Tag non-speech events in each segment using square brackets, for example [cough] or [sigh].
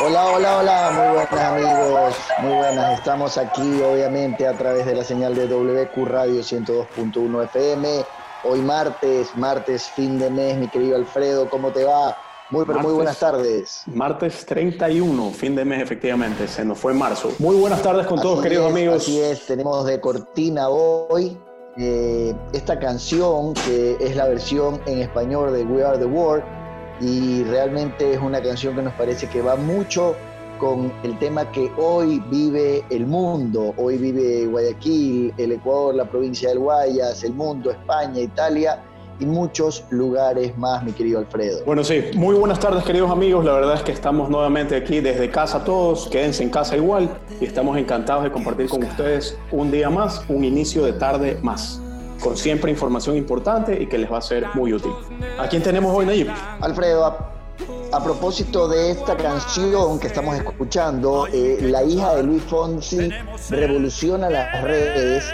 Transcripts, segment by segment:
Hola, hola, hola, muy buenas amigos, muy buenas. Estamos aquí obviamente a través de la señal de WQ Radio 102.1 FM. Hoy martes, martes, fin de mes, mi querido Alfredo, ¿cómo te va? Muy, pero muy buenas tardes. Martes 31, fin de mes efectivamente, se nos fue marzo. Muy buenas tardes con todos, queridos amigos. Así es, tenemos de cortina hoy eh, esta canción que es la versión en español de We Are the World y realmente es una canción que nos parece que va mucho con el tema que hoy vive el mundo, hoy vive Guayaquil, el Ecuador, la provincia del Guayas, el mundo, España, Italia y muchos lugares más, mi querido Alfredo. Bueno, sí, muy buenas tardes queridos amigos, la verdad es que estamos nuevamente aquí desde casa todos, quédense en casa igual y estamos encantados de compartir con ustedes un día más, un inicio de tarde más con siempre información importante y que les va a ser muy útil. ¿A quién tenemos hoy, Nayib? Alfredo, a, propósito de esta canción que estamos escuchando, eh, la hija de Luis Fonsi revoluciona las redes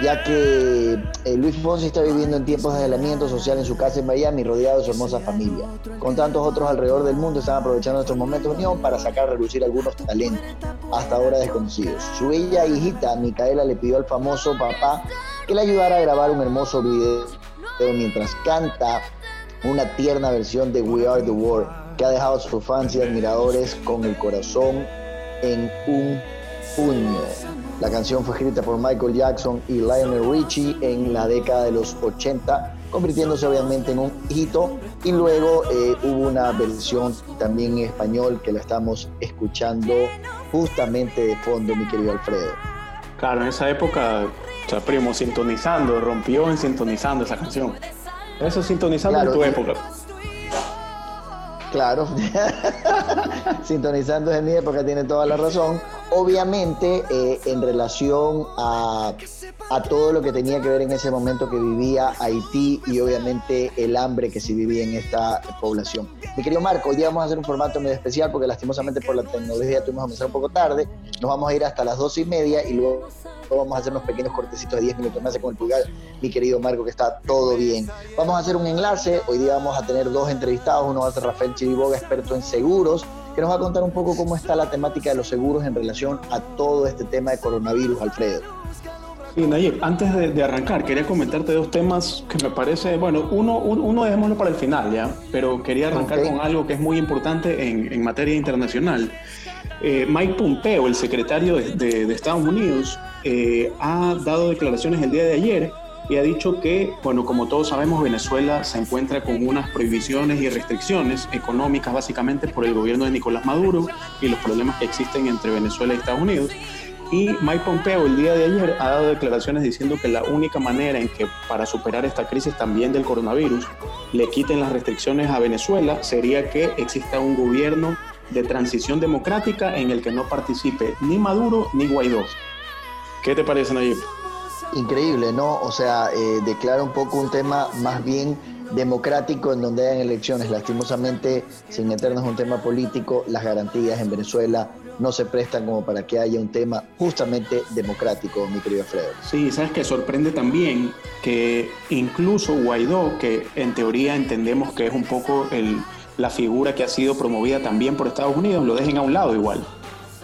ya que eh, Luis Fonsi está viviendo en tiempos de aislamiento social en su casa en Miami, rodeado de su hermosa familia. Con tantos otros alrededor del mundo, están aprovechando estos momentos de unión para sacar a relucir algunos talentos, hasta ahora desconocidos. Su bella hijita, Micaela, le pidió al famoso papá que le ayudara a grabar un hermoso video mientras canta una tierna versión de We Are the World que ha dejado a sus fans y admiradores con el corazón en un puño. La canción fue escrita por Michael Jackson y Lionel Richie en la década de los 80, convirtiéndose obviamente en un hito. Y luego eh, hubo una versión también en español que la estamos escuchando justamente de fondo, mi querido Alfredo. Claro, en esa época, o sea, primo, sintonizando, rompió en sintonizando esa canción. Eso sintonizando en tu época. Claro, [laughs] sintonizando en mi época tiene toda la razón. Obviamente, eh, en relación a, a, todo lo que tenía que ver en ese momento que vivía Haití y obviamente el hambre que se vivía en esta población. Mi querido Marco, hoy día vamos a hacer un formato muy especial porque lastimosamente por la tecnología tuvimos que comenzar un poco tarde. Nos vamos a ir hasta las doce y media y luego vamos a hacer unos pequeños cortecitos de 10 minutos. más con el pulgar, mi querido Marco, que está todo bien. Vamos a hacer un enlace. Hoy día vamos a tener dos entrevistados. Uno va a ser Rafael Chiriboga, experto en seguros, que nos va a contar un poco cómo está la temática de los seguros en relación a todo este tema de coronavirus, Alfredo. Sí, Nayib, antes de, arrancar, quería comentarte dos temas que me parece, bueno, uno, uno, dejémoslo para el final, ¿ya? Pero quería arrancar con algo que es muy importante en, en materia internacional. Eh, Mike Pompeo, el secretario de, Estados Unidos, eh, ha dado declaraciones el día de ayer y ha dicho que, bueno, como todos sabemos, Venezuela se encuentra con unas prohibiciones y restricciones económicas básicamente por el gobierno de Nicolás Maduro y los problemas que existen entre Venezuela y Estados Unidos. Y Mike Pompeo el día de ayer ha dado declaraciones diciendo que la única manera en que para superar esta crisis también del coronavirus le quiten las restricciones a Venezuela sería que exista un gobierno de transición democrática en el que no participe ni Maduro ni Guaidó. ¿Qué te parece, Nayib? Increíble, ¿no? O sea, eh, declara un poco un tema más bien democrático en donde hayan elecciones. Lastimosamente, sin meternos en un tema político, las garantías en Venezuela no se prestan como para que haya un tema justamente democrático, mi querido Alfredo. Sí, sabes que sorprende también que incluso Guaidó, que en teoría entendemos que es un poco el, la figura que ha sido promovida también por Estados Unidos, lo dejen a un lado igual.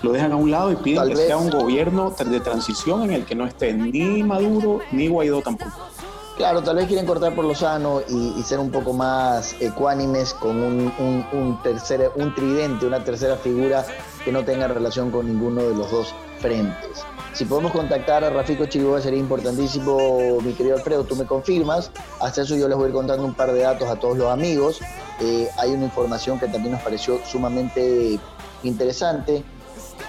Lo dejan a un lado y piden que sea un gobierno de transición en el que no esté ni Maduro ni Guaidó tampoco. Claro, tal vez quieren cortar por lo sano y, ser un poco más ecuánimes con un, un, tercer, un tridente, una tercera figura que no tenga relación con ninguno de los dos frentes. Si podemos contactar a Rafico Chiriboga sería importantísimo, mi querido Alfredo, tú me confirmas. Hasta eso yo les voy a ir contando un par de datos a todos los amigos. Eh, hay una información que también nos pareció sumamente interesante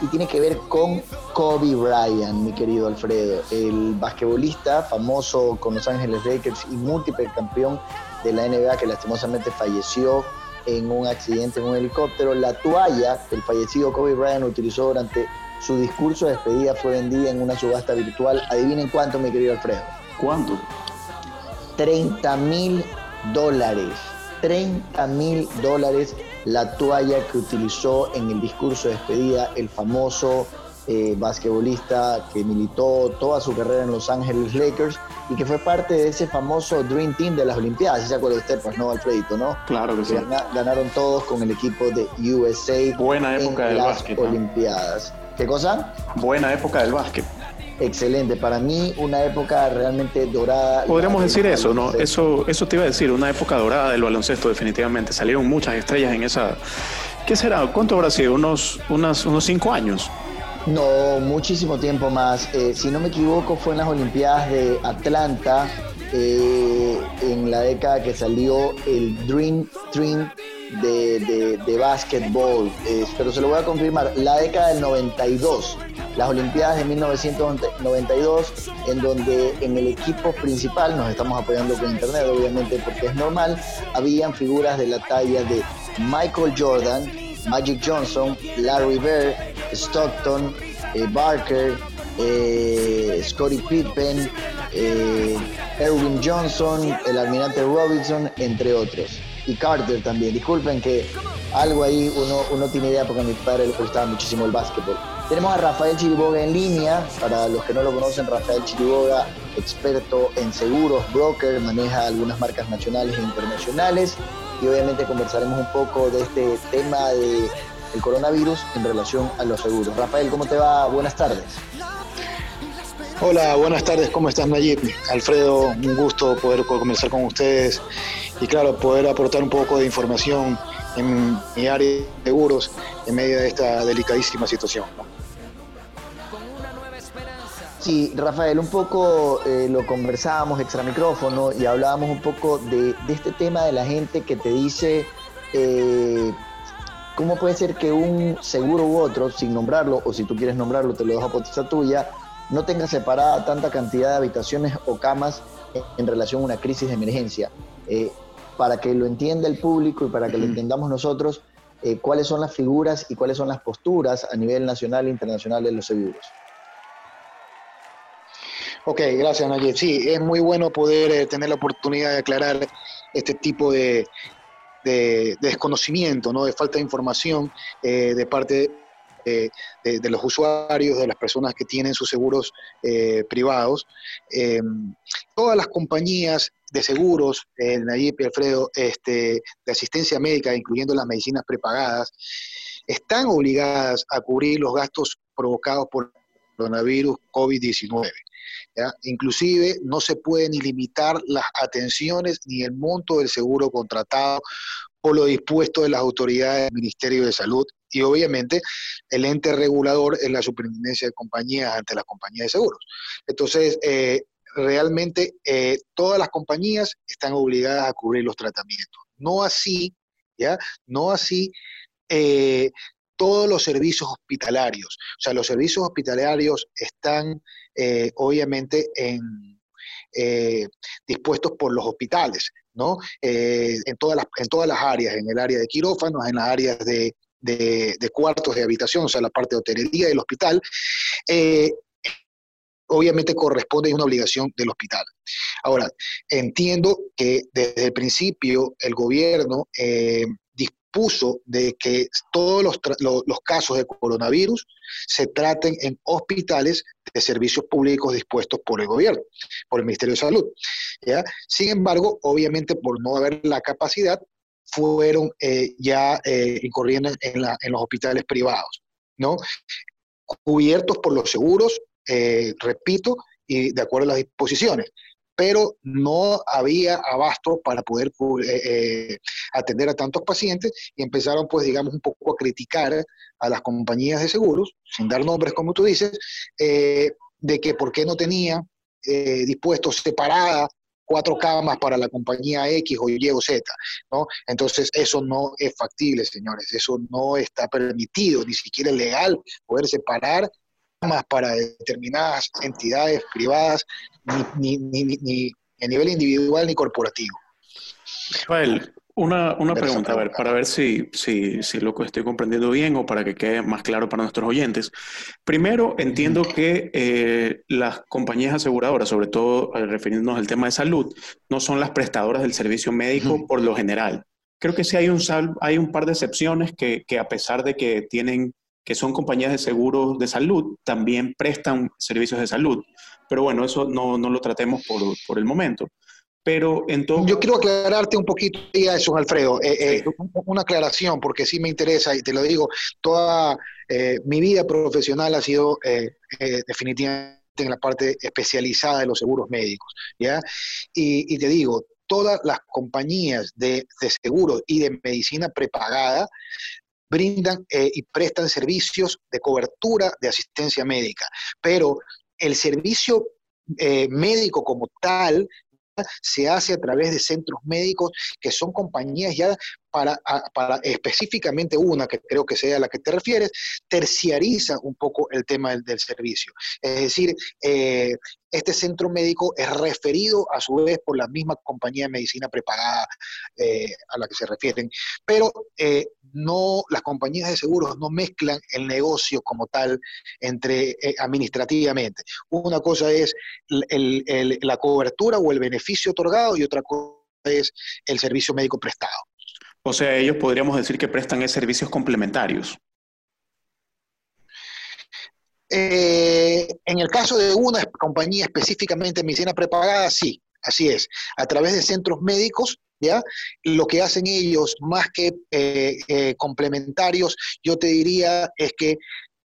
y tiene que ver con Kobe Bryant, mi querido Alfredo, el basquetbolista famoso con Los Ángeles Lakers y múltiple campeón de la NBA que lastimosamente falleció en un accidente en un helicóptero. La toalla que el fallecido Kobe Bryant utilizó durante su discurso de despedida fue vendida en una subasta virtual. Adivinen cuánto, mi querido Alfredo. ¿Cuánto? 30 mil dólares. 30 mil dólares la toalla que utilizó en el discurso de despedida el famoso eh, basquetbolista que militó toda su carrera en Los Ángeles Lakers y que fue parte de ese famoso Dream Team de las Olimpiadas. ¿Se acuerda usted? Pues no, Alfredito, ¿no? Claro que, sí. Ganaron todos con el equipo de USA. Buena época en del las básquet. Olimpiadas. ¿Qué cosa? Buena época del básquet. Excelente, para mí una época realmente dorada. Podríamos decir eso, ¿no? Eso, eso te iba a decir, una época dorada del baloncesto definitivamente. Salieron muchas estrellas en esa... ¿Qué será? ¿Cuánto habrá sido? ¿Unos, unos cinco años? No, muchísimo tiempo más. Eh, si no me equivoco, fue en las Olimpiadas de Atlanta, eh, en la década que salió el Dream Dream de, de, de básquetbol. Pero se lo voy a confirmar. La década del 92 las Olimpiadas de 1992, en donde en el equipo principal, nos estamos apoyando con internet obviamente porque es normal, habían figuras de la talla de Michael Jordan, Magic Johnson, Larry Bird, Stockton, eh, Barker, eh, Scottie Pippen, eh, Erwin Johnson, el almirante Robinson, entre otros. Y Carter también. Disculpen que algo ahí uno, uno tiene idea porque a mi padre le gustaba muchísimo el básquetbol. Tenemos a Rafael Chiriboga en línea. Para los que no lo conocen, Rafael Chiriboga, experto en seguros, broker, maneja algunas marcas nacionales e internacionales. Y obviamente conversaremos un poco de este tema de el coronavirus en relación a los seguros. Rafael, ¿cómo te va? Buenas tardes. Hola, buenas tardes, ¿cómo estás Nayib? Alfredo, un gusto poder conversar con ustedes y claro, poder aportar un poco de información en mi área de seguros en medio de esta delicadísima situación. Sí, Rafael, un poco eh, lo conversábamos extra micrófono y hablábamos un poco de, este tema de la gente que te dice eh, cómo puede ser que un seguro u otro, sin nombrarlo, o si tú quieres nombrarlo, te lo dejo a potencia tuya, no tenga separada tanta cantidad de habitaciones o camas en, relación a una crisis de emergencia. Eh, para que lo entienda el público y para que lo entendamos nosotros, eh, cuáles son las figuras y cuáles son las posturas a nivel nacional e internacional de los seguros. Ok, gracias Nayib. Sí, es muy bueno poder eh, tener la oportunidad de aclarar este tipo de, de, de desconocimiento, ¿no? de falta de información eh, de parte de, los usuarios, de las personas que tienen sus seguros eh, privados. Eh, todas las compañías de seguros, eh, Nayib y Alfredo, este, de asistencia médica, incluyendo las medicinas prepagadas, están obligadas a cubrir los gastos provocados por coronavirus COVID-19. ¿Ya? Inclusive no se puede ni limitar las atenciones ni el monto del seguro contratado o lo dispuesto de las autoridades del Ministerio de Salud y obviamente el ente regulador es la superintendencia de compañías ante las compañías de seguros. Entonces, eh, realmente eh, todas las compañías están obligadas a cubrir los tratamientos. No así, ¿ya? No así eh, todos los servicios hospitalarios. O sea, los servicios hospitalarios están obviamente en, dispuestos por los hospitales, ¿no? En, todas las, en todas las áreas, en el área de quirófanos, en las áreas de, de, cuartos de habitación, o sea, la parte de hotelería del hospital. Eh, obviamente corresponde a una obligación del hospital. Ahora, entiendo que desde el principio el gobierno eh, dispuso de que todos los, los, casos de coronavirus se traten en hospitales de servicios públicos dispuestos por el gobierno, por el Ministerio de Salud. Sin embargo, obviamente por no haber la capacidad, fueron eh, ya eh, incurriendo en, la, en los hospitales privados, ¿no? cubiertos por los seguros, eh, repito, y de acuerdo a las disposiciones, pero no había abasto para poder eh, eh, atender a tantos pacientes y empezaron, pues, digamos, un poco a criticar a las compañías de seguros, sin dar nombres, como tú dices, eh, de que por qué no tenía dispuestos separadas cuatro camas para la compañía X o Y o Z, ¿no? Entonces, eso no es factible, señores, eso no está permitido, ni siquiera es legal poder separar camas para determinadas entidades privadas, ni, ni, ni, ni, a nivel individual ni corporativo. Rafael, una, una pregunta, a ver, para ver si, si, si lo estoy comprendiendo bien o para que quede más claro para nuestros oyentes. Primero, entiendo que eh, las compañías aseguradoras, sobre todo eh, refiriéndonos al tema de salud, no son las prestadoras del servicio médico uh -huh. por lo general. Creo que sí hay un, hay un par de excepciones que, que a pesar de que tienen que son compañías de seguros de salud, también prestan servicios de salud. Pero bueno, eso no, no lo tratemos por, por el momento. Pero entonces... Yo quiero aclararte un poquito a eso, Alfredo. Eh, eh, una aclaración, porque sí me interesa y te lo digo, toda eh, mi vida profesional ha sido definitivamente en la parte especializada de los seguros médicos, ¿ya? Y, te digo, todas las compañías de, de seguros y de medicina prepagada brindan y prestan servicios de cobertura de asistencia médica, pero el servicio médico como tal se hace a través de centros médicos que son compañías ya para, específicamente una, que creo que sea a la que te refieres, terciariza un poco el tema del, servicio. Es decir, eh, este centro médico es referido a su vez por la misma compañía de medicina prepagada eh, a la que se refieren, pero eh, no las compañías de seguros no mezclan el negocio como tal entre administrativamente. Una cosa es la cobertura o el beneficio otorgado y otra cosa es el servicio médico prestado. O sea, ellos podríamos decir que prestan servicios complementarios. Eh, en el caso de una compañía específicamente de medicina prepagada, sí, así es. A través de centros médicos, ¿ya? Lo que hacen ellos, más que eh, eh, complementarios, yo te diría es que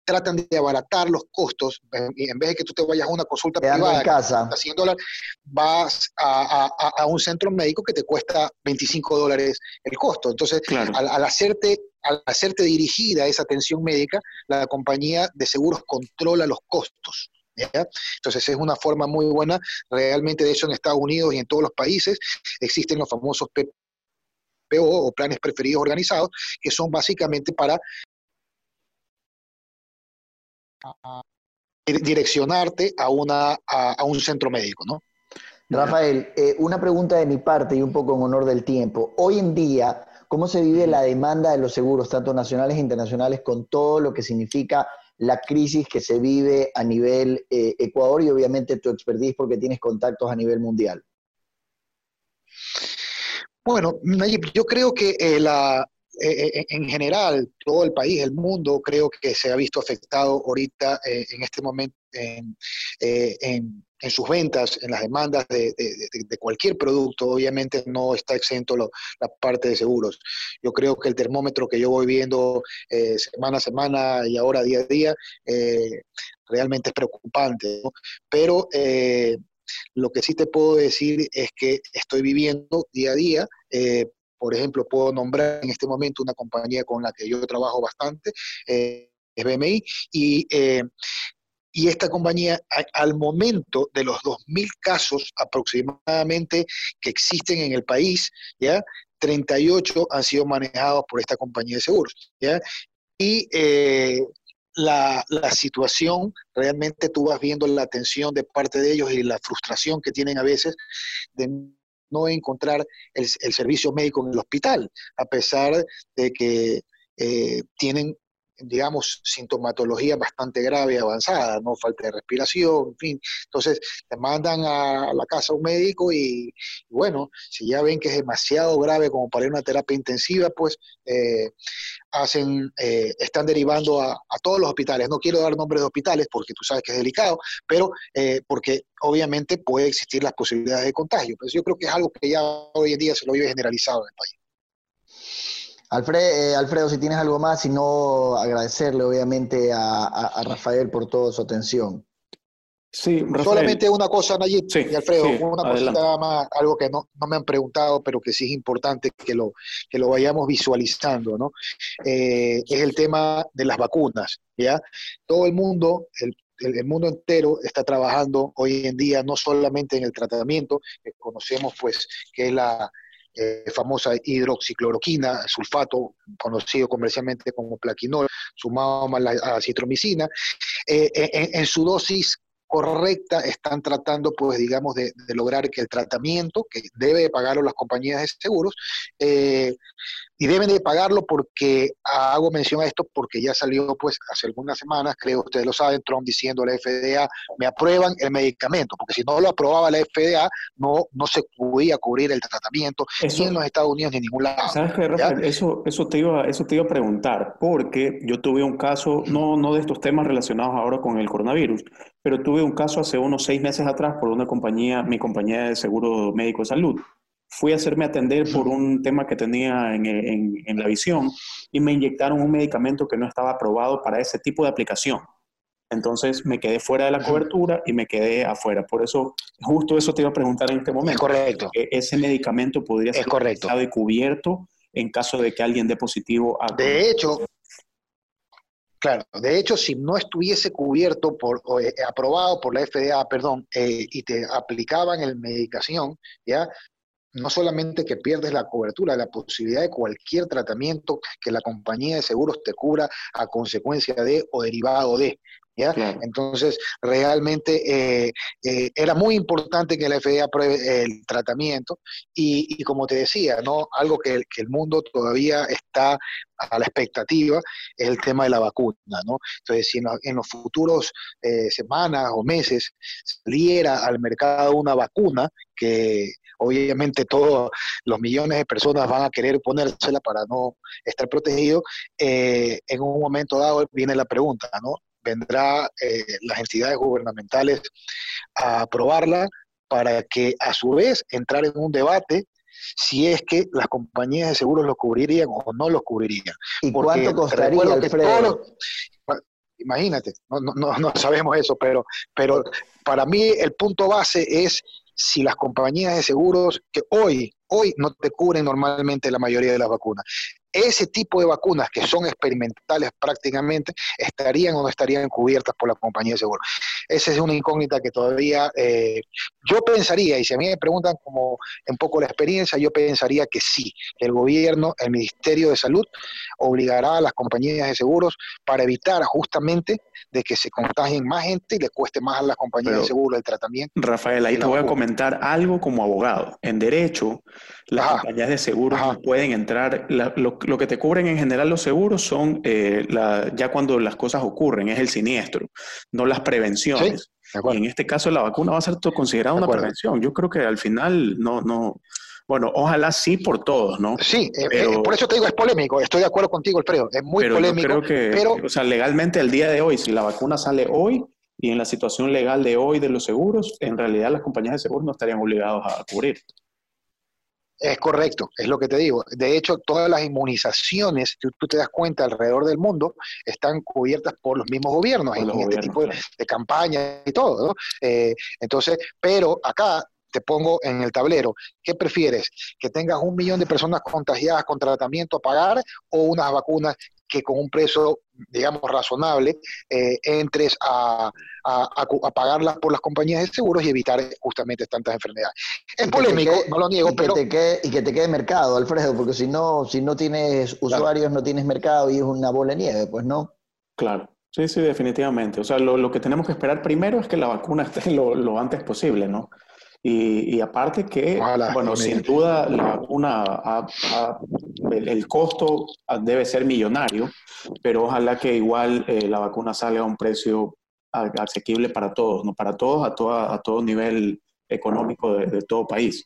tratan de abaratar los costos. En vez de que tú te vayas a una consulta privada en casa. a 100 dólares, vas a, un centro médico que te cuesta 25 dólares el costo. Entonces, al, hacerte al hacerte dirigida esa atención médica, la compañía de seguros controla los costos. Entonces es una forma muy buena, realmente de eso en Estados Unidos y en todos los países existen los famosos PPO o planes preferidos organizados, que son básicamente para direccionarte a, una, a, un centro médico, ¿no? Rafael, eh, una pregunta de mi parte y un poco en honor del tiempo. Hoy en día, ¿cómo se vive la demanda de los seguros, tanto nacionales e internacionales, con todo lo que significa la crisis que se vive a nivel eh, Ecuador y obviamente tu expertise porque tienes contactos a nivel mundial? Bueno, yo creo que eh, la, eh, eh, en general, todo el país, el mundo, creo que se ha visto afectado ahorita eh, en este momento en, sus ventas, en las demandas de, cualquier producto. Obviamente no está exento la parte de seguros. Yo creo que el termómetro que yo voy viendo semana a semana y ahora día a día realmente es preocupante. Pero lo que sí te puedo decir es que estoy viviendo día a día por ejemplo, puedo nombrar en este momento una compañía con la que yo trabajo bastante, eh, es BMI, y, eh, y esta compañía, al momento de los 2.000 casos aproximadamente que existen en el país, ¿ya? 38 han sido manejados por esta compañía de seguros, ¿ya? Y eh, la, la, situación, realmente tú vas viendo la atención de parte de ellos y la frustración que tienen a veces no encontrar el, servicio médico en el hospital, a pesar de que eh, tienen digamos, sintomatología bastante grave y avanzada, ¿no? Falta de respiración, en fin. Entonces, te mandan a la casa un médico y, bueno, si ya ven que es demasiado grave como para ir a una terapia intensiva, pues eh, hacen, eh, están derivando a, todos los hospitales. No quiero dar nombres de hospitales porque tú sabes que es delicado, pero eh, porque obviamente puede existir las posibilidades de contagio. Pues yo creo que es algo que ya hoy en día se lo vive generalizado en el país. Eh, Alfredo, si tienes algo más, y no agradecerle obviamente a, Rafael por toda su atención. Sí, Solamente una cosa, Nayib y Alfredo, una cosita más, algo que no, me han preguntado, pero que sí es importante que lo, que lo vayamos visualizando, ¿no? Eh, es el tema de las vacunas, ¿ya? Todo el mundo, el, el, mundo entero está trabajando hoy en día no solamente en el tratamiento, que conocemos pues que es la, eh, famosa hidroxicloroquina, sulfato, conocido comercialmente como plaquinol, sumado a la citromicina, eh, en, su dosis correcta están tratando, pues, digamos, de, lograr que el tratamiento, que debe pagarlo las compañías de seguros, eh, y deben de pagarlo porque hago mención a esto porque ya salió pues hace algunas semanas, creo ustedes lo saben, Trump diciendo a la FDA, me aprueban el medicamento, porque si no lo aprobaba la FDA, no, no se podía cubrir el tratamiento ni en los Estados Unidos ni en ningún lado. ¿Sabes qué, Rafael? Eso, eso, te iba, eso te iba a preguntar, porque yo tuve un caso, no, no de estos temas relacionados ahora con el coronavirus, pero tuve un caso hace unos seis meses atrás por una compañía, mi compañía de seguro médico de salud fui a hacerme atender por un tema que tenía en, la visión y me inyectaron un medicamento que no estaba aprobado para ese tipo de aplicación. Entonces me quedé fuera de la cobertura y me quedé afuera. Por eso, justo eso te iba a preguntar en este momento. Es correcto. ese medicamento podría ser correcto. y cubierto en caso de que alguien dé positivo a... De hecho, Claro, de hecho, si no estuviese cubierto por, eh, aprobado por la FDA, perdón, eh, y te aplicaban el medicación, ya no solamente que pierdes la cobertura, la posibilidad de cualquier tratamiento que la compañía de seguros te cubra a consecuencia de o derivado de. ¿Ya? Entonces, realmente eh, eh, era muy importante que la FDA apruebe el tratamiento y, como te decía, ¿no? algo que, que, el mundo todavía está a la expectativa es el tema de la vacuna. ¿no? Entonces, si en, los futuros eh, semanas o meses saliera al mercado una vacuna que obviamente todos los millones de personas van a querer ponérsela para no estar protegidos, eh, en un momento dado viene la pregunta, ¿no? Vendrá eh, las entidades gubernamentales a aprobarla para que a su vez entrar en un debate si es que las compañías de seguros lo cubrirían o no lo cubrirían. ¿Y cuánto costaría, imagínate, no, no, no, sabemos eso, pero, pero para mí el punto base es si las compañías de seguros que hoy, hoy no te cubren normalmente la mayoría de las vacunas, ese tipo de vacunas que son experimentales prácticamente estarían o no estarían cubiertas por la compañía de seguros. Esa es una incógnita que todavía eh, yo pensaría, y si a mí me preguntan como un poco la experiencia, yo pensaría que sí, que el gobierno, el Ministerio de Salud, obligará a las compañías de seguros para evitar justamente de que se contagien más gente y le cueste más a las compañías de seguros el tratamiento. Rafael, ahí te voy a comentar algo como abogado. En derecho, las compañías de seguros pueden entrar, lo, que te cubren en general los seguros son eh, ya cuando las cosas ocurren, es el siniestro, no las prevenciones. Y en este caso la vacuna va a ser considerada una prevención. Yo creo que al final no, no, bueno, ojalá sí por todos, ¿no? Sí, eh, eh, por eso te digo, es polémico. Estoy de acuerdo contigo, Alfredo. Es muy polémico. creo que, pero, o sea, legalmente el día de hoy, si la vacuna sale hoy y en la situación legal de hoy de los seguros, en realidad las compañías de seguros no estarían obligados a cubrir. Es correcto, es lo que te digo. De hecho, todas las inmunizaciones, tú, tú te das cuenta, alrededor del mundo están cubiertas por los mismos gobiernos en este tipo de, campaña y todo. ¿no? Eh, entonces, pero acá te pongo en el tablero, ¿qué prefieres? ¿Que tengas un millón de personas contagiadas con tratamiento a pagar o unas vacunas que con un precio, digamos, razonable, eh, entres a, a, pagarlas por las compañías de seguros y evitar justamente tantas enfermedades. Es polémico, no lo niego, pero... y que te quede mercado, Alfredo, porque si no, si no tienes usuarios, no tienes mercado y es una bola de nieve, pues no. Claro. Sí, sí, definitivamente. O sea, lo, que tenemos que esperar primero es que la vacuna [laughs] esté lo, antes posible, ¿no? Y, aparte que, bueno, sin duda la vacuna, el, costo debe ser millonario, pero ojalá que igual eh, la vacuna salga a un precio asequible para todos, ¿no? Para todos, a, toda, a todo nivel económico de, todo país.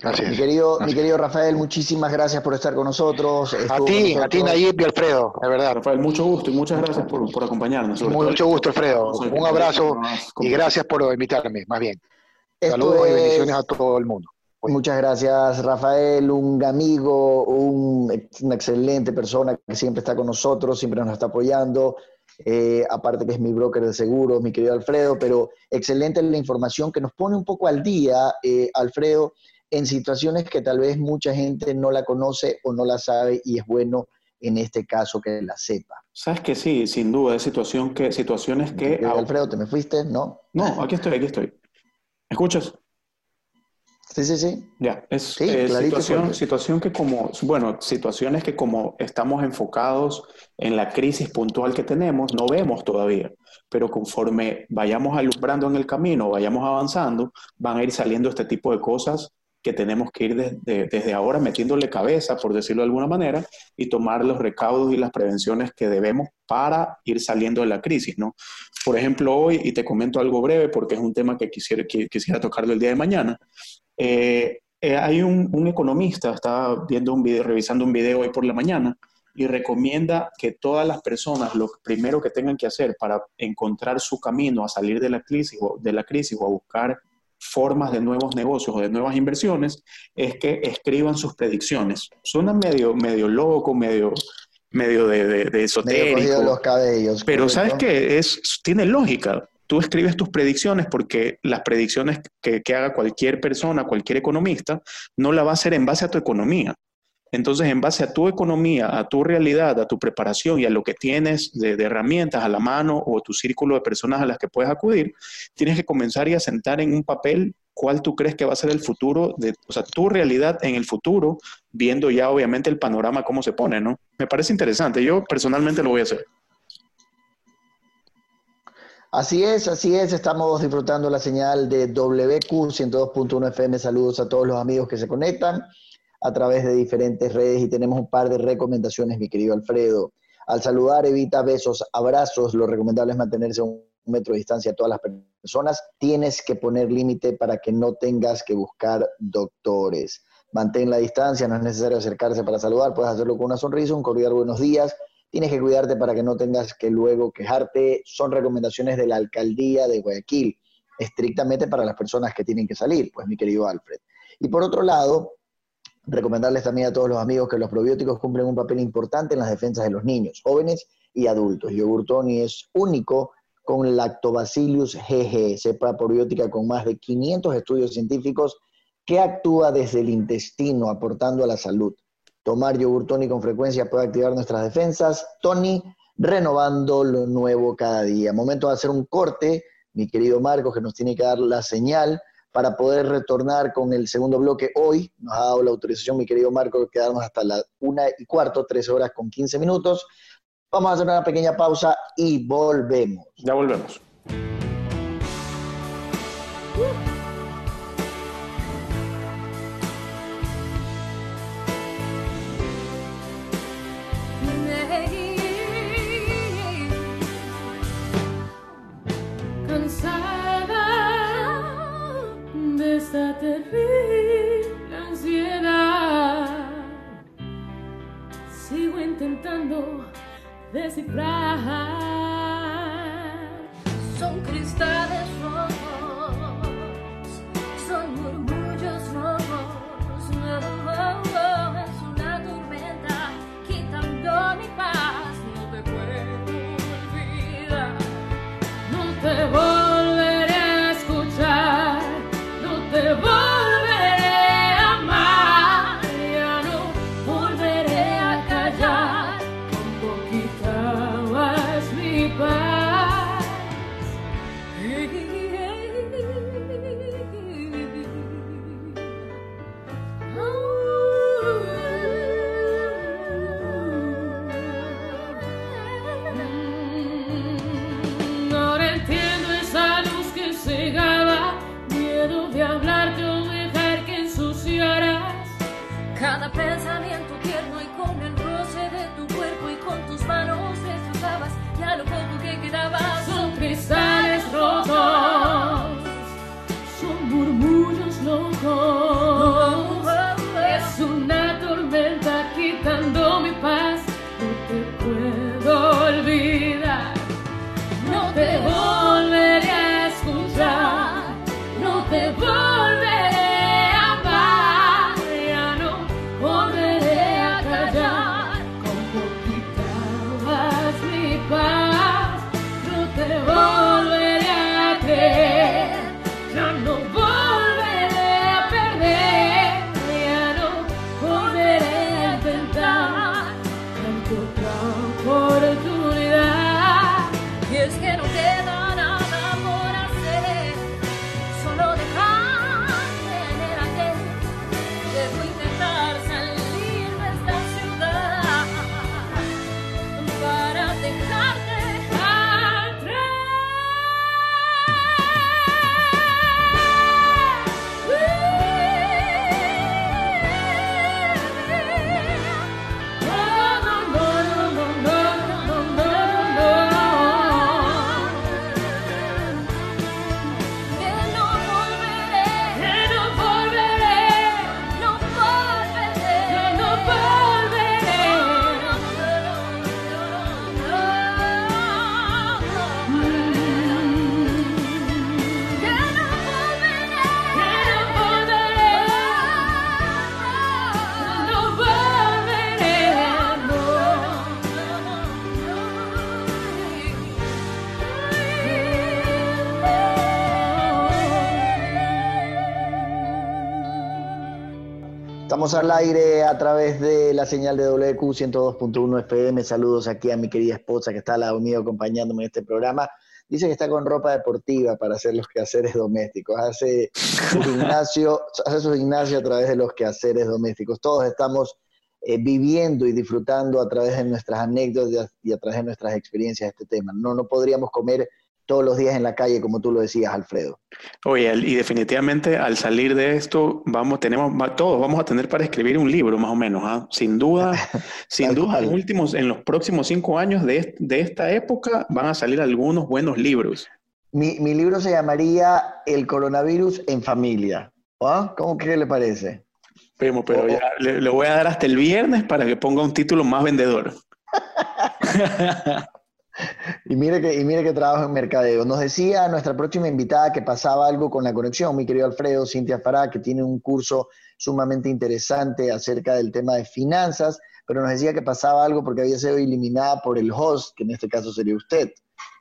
Gracias. Mi querido, mi querido Rafael, muchísimas gracias por estar con nosotros. a ti, a ti Nayib y Alfredo, de verdad. Rafael, mucho gusto y muchas gracias por, por acompañarnos. Mucho gusto, Alfredo. Un abrazo y gracias por invitarme, más bien. Saludos y bendiciones a todo el mundo. Muchas gracias, Rafael, un amigo, una excelente persona que siempre está con nosotros, siempre nos está apoyando. Eh, aparte que es mi broker de seguros, mi querido Alfredo, pero excelente la información que nos pone un poco al día, eh, Alfredo, en situaciones que tal vez mucha gente no la conoce o no la sabe y es bueno en este caso que la sepa. Sabes que sí, sin duda, es situación que, situaciones que... Alfredo, ¿te me fuiste? ¿No? No, aquí estoy, aquí estoy. ¿Escuchas? Sí, sí, sí. Ya, es situación, situación que como, bueno, situaciones que como estamos enfocados en la crisis puntual que tenemos, no vemos todavía, pero conforme vayamos alumbrando en el camino, vayamos avanzando, van a ir saliendo este tipo de cosas que tenemos que ir desde ahora metiéndole cabeza, por decirlo de alguna manera, y tomar los recaudos y las prevenciones que debemos para ir saliendo de la crisis, ¿no? Por ejemplo, hoy, y te comento algo breve porque es un tema que quisiera, quisiera tocarlo el día de mañana, eh, eh, hay un, un, economista, estaba viendo un video, revisando un video hoy por la mañana, y recomienda que todas las personas lo primero que tengan que hacer para encontrar su camino a salir de la crisis o, de la crisis o a buscar formas de nuevos negocios o de nuevas inversiones es que escriban sus predicciones. Suena medio, medio loco, medio, medio de, de, esotérico. los cabellos, pero sabes que es, tiene lógica. Tú escribes tus predicciones porque las predicciones que, haga cualquier persona, cualquier economista, no la va a hacer en base a tu economía entonces, en base a tu economía, a tu realidad, a tu preparación y a lo que tienes de, herramientas a la mano o tu círculo de personas a las que puedes acudir, tienes que comenzar y asentar en un papel cuál tú crees que va a ser el futuro, de, o sea, tu realidad en el futuro, viendo ya obviamente el panorama cómo se pone, ¿no? Me parece interesante. Yo personalmente lo voy a hacer. Así es, así es. Estamos disfrutando la señal de WQ 102.1 FM. Saludos a todos los amigos que se conectan a través de diferentes redes y tenemos un par de recomendaciones, mi querido Alfredo. Al saludar, evita besos, abrazos. Lo recomendable es mantenerse a un metro de distancia a todas las personas. Tienes que poner límite para que no tengas que buscar doctores. Mantén la distancia, no es necesario acercarse para saludar, puedes hacerlo con una sonrisa, un cordial buenos días. Tienes que cuidarte para que no tengas que luego quejarte. Son recomendaciones de la alcaldía de Guayaquil, estrictamente para las personas que tienen que salir, pues mi querido Alfred. Y por otro lado, Recomendarles también a todos los amigos que los probióticos cumplen un papel importante en las defensas de los niños, jóvenes y adultos. Yogurtoni es único con Lactobacillus GG, cepa probiótica con más de 500 estudios científicos que actúa desde el intestino aportando a la salud. Tomar yogur Tony con frecuencia puede activar nuestras defensas. Tony, renovando lo nuevo cada día. Momento de hacer un corte, mi querido Marcos, que nos tiene que dar la señal para poder retornar con el segundo bloque hoy. Nos ha dado la autorización, mi querido Marco, de quedarnos hasta las una y cuarto, tres horas con 15 minutos. Vamos a hacer una pequeña pausa y volvemos. Ya volvemos. decifrar. Estamos al aire a través de la señal de WQ 102.1 FM. Saludos aquí a mi querida esposa que está al lado mío acompañándome en este programa. Dice que está con ropa deportiva para hacer los quehaceres domésticos. Hace su [laughs] gimnasio, hace su gimnasio a través de los quehaceres domésticos. Todos estamos eh, viviendo y disfrutando a través de nuestras anécdotas y a través de nuestras experiencias este tema. No, no podríamos comer todos los días en la calle, como tú lo decías, Alfredo. Oye, y definitivamente al salir de esto, vamos, tenemos, todos vamos a tener para escribir un libro, más o menos, ¿ah? sin duda, [laughs] sin duda, en, últimos, en los próximos cinco años de, de, esta época van a salir algunos buenos libros. Mi, mi libro se llamaría El coronavirus en familia. ¿Ah? ¿Cómo que le parece? Primo, pero ya le, le voy a dar hasta el viernes para que ponga un título más vendedor. [laughs] [laughs] Y mire, que, y mire que trabajo en mercadeo. Nos decía nuestra próxima invitada que pasaba algo con la conexión, mi querido Alfredo, Cintia Fará, que tiene un curso sumamente interesante acerca del tema de finanzas, pero nos decía que pasaba algo porque había sido eliminada por el host, que en este caso sería usted.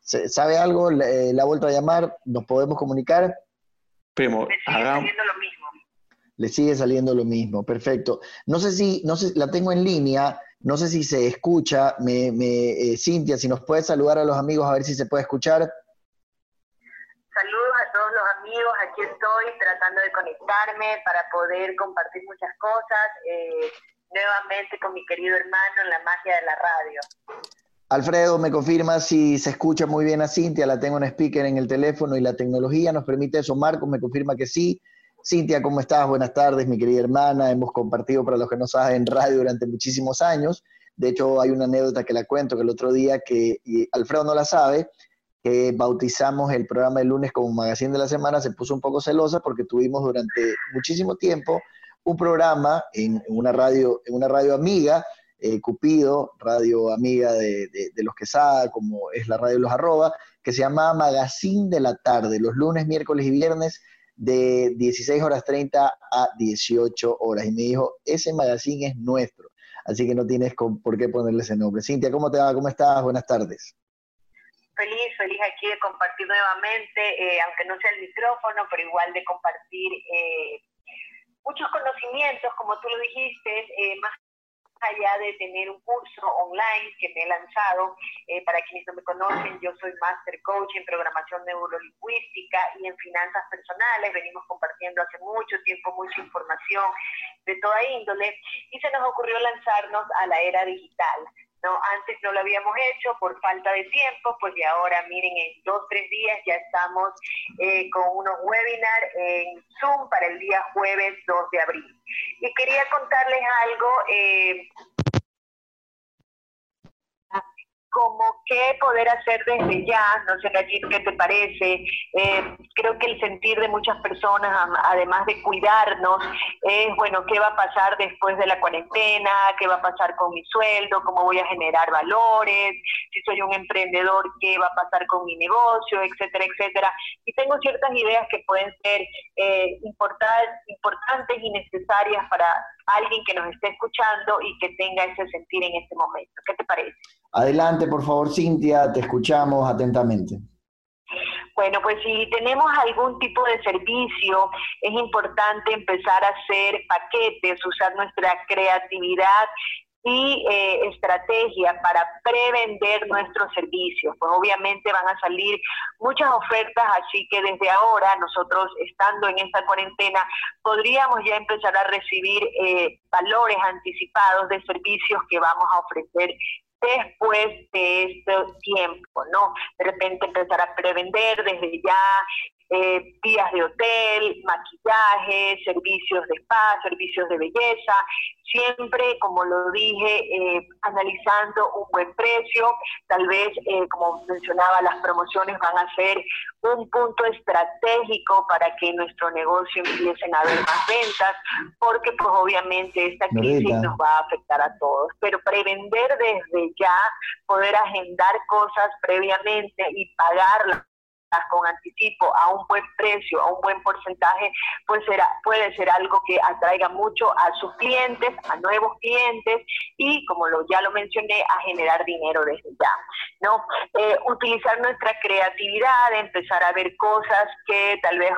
¿Sabe algo? ¿La vuelta a llamar? ¿Nos podemos comunicar? Primo, hagamos le sigue saliendo lo mismo. Perfecto. No sé si, no sé, la tengo en línea, no sé si se escucha. Me, me eh, Cintia, si nos puedes saludar a los amigos a ver si se puede escuchar. Saludos a todos los amigos, aquí estoy tratando de conectarme para poder compartir muchas cosas eh, nuevamente con mi querido hermano en la magia de la radio. Alfredo, me confirma si se escucha muy bien a Cintia, la tengo en speaker en el teléfono y la tecnología nos permite eso. Marcos me confirma que sí. Cintia, ¿cómo estás? Buenas tardes, mi querida hermana. Hemos compartido, para los que no saben, radio durante muchísimos años. De hecho, hay una anécdota que la cuento, que el otro día, que Alfredo no la sabe, que bautizamos el programa de lunes como Magazine de la Semana, se puso un poco celosa porque tuvimos durante muchísimo tiempo un programa en, una, radio, en una radio amiga, eh, Cupido, radio amiga de, de, los que saben, como es la radio Los Arroba, que se llamaba Magazine de la Tarde, los lunes, miércoles y viernes de 16 horas 30 a 18 horas. Y me dijo, ese magazine es nuestro, así que no tienes por qué ponerle ese nombre. Cintia, ¿cómo te va? ¿Cómo estás? Buenas tardes. Feliz, feliz aquí de compartir nuevamente, eh, aunque no sea el micrófono, pero igual de compartir eh, muchos conocimientos, como tú lo dijiste, eh, más allá de tener un curso online que me he lanzado, eh, para quienes no me conocen, yo soy Master Coach en programación neurolingüística y en finanzas personales, venimos compartiendo hace mucho tiempo mucha información de toda índole y se nos ocurrió lanzarnos a la era digital. ¿No? Antes no lo habíamos hecho por falta de tiempo, pues y ahora miren, en dos, tres días ya estamos eh, con unos webinars en Zoom para el día jueves 2 de abril. Y quería contarles algo. Eh, como qué poder hacer desde ya, no sé, allí ¿qué te parece? Eh, creo que el sentir de muchas personas, además de cuidarnos, es, bueno, ¿qué va a pasar después de la cuarentena? ¿Qué va a pasar con mi sueldo? ¿Cómo voy a generar valores? Si soy un emprendedor, ¿qué va a pasar con mi negocio? Etcétera, etcétera. Y tengo ciertas ideas que pueden ser eh, importantes y necesarias para alguien que nos esté escuchando y que tenga ese sentir en este momento. ¿Qué te parece? Adelante, por favor, Cintia, te escuchamos atentamente. Bueno, pues si tenemos algún tipo de servicio, es importante empezar a hacer paquetes, usar nuestra creatividad y eh, estrategia para prevender nuestros servicios. Pues obviamente van a salir muchas ofertas, así que desde ahora nosotros, estando en esta cuarentena, podríamos ya empezar a recibir eh, valores anticipados de servicios que vamos a ofrecer después de este tiempo, ¿no? De repente empezar a prevender desde ya eh, días de hotel, maquillaje, servicios de spa, servicios de belleza, siempre, como lo dije, eh, analizando un buen precio, tal vez, eh, como mencionaba, las promociones van a ser un punto estratégico para que nuestro negocio empiecen a haber más ventas, porque pues obviamente esta crisis nos va a afectar a todos, pero prevender desde ya, poder agendar cosas previamente y pagarlas con anticipo a un buen precio, a un buen porcentaje, pues será, puede ser algo que atraiga mucho a sus clientes, a nuevos clientes y, como lo, ya lo mencioné, a generar dinero desde ya. ¿no? Eh, utilizar nuestra creatividad, empezar a ver cosas que tal vez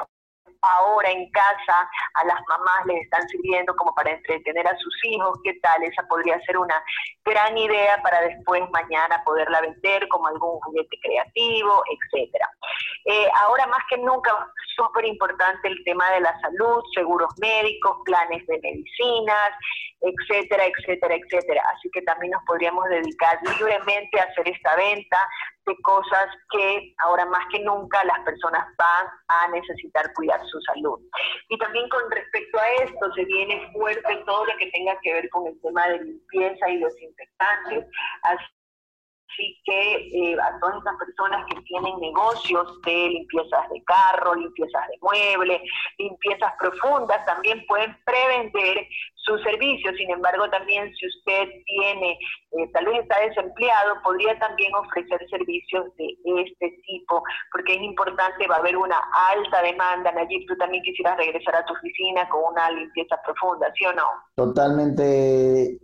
ahora en casa a las mamás les están sirviendo como para entretener a sus hijos, ¿qué tal? Esa podría ser una gran idea para después mañana poderla vender como algún juguete creativo, etcétera. Eh, ahora más que nunca, súper importante el tema de la salud, seguros médicos, planes de medicinas, etcétera, etcétera, etcétera. Así que también nos podríamos dedicar libremente a hacer esta venta de cosas que ahora más que nunca las personas van a necesitar cuidar su salud. Y también con respecto a esto, se viene fuerte todo lo que tenga que ver con el tema de limpieza y desinfectantes. Así que eh, a todas estas personas que tienen negocios de limpiezas de carro, limpiezas de muebles, limpiezas profundas, también pueden prevender su servicio. Sin embargo, también si usted tiene, eh, tal vez está desempleado, podría también ofrecer servicios de este tipo, porque es importante, va a haber una alta demanda. Nayib, tú también quisieras regresar a tu oficina con una limpieza profunda, ¿sí o no? Totalmente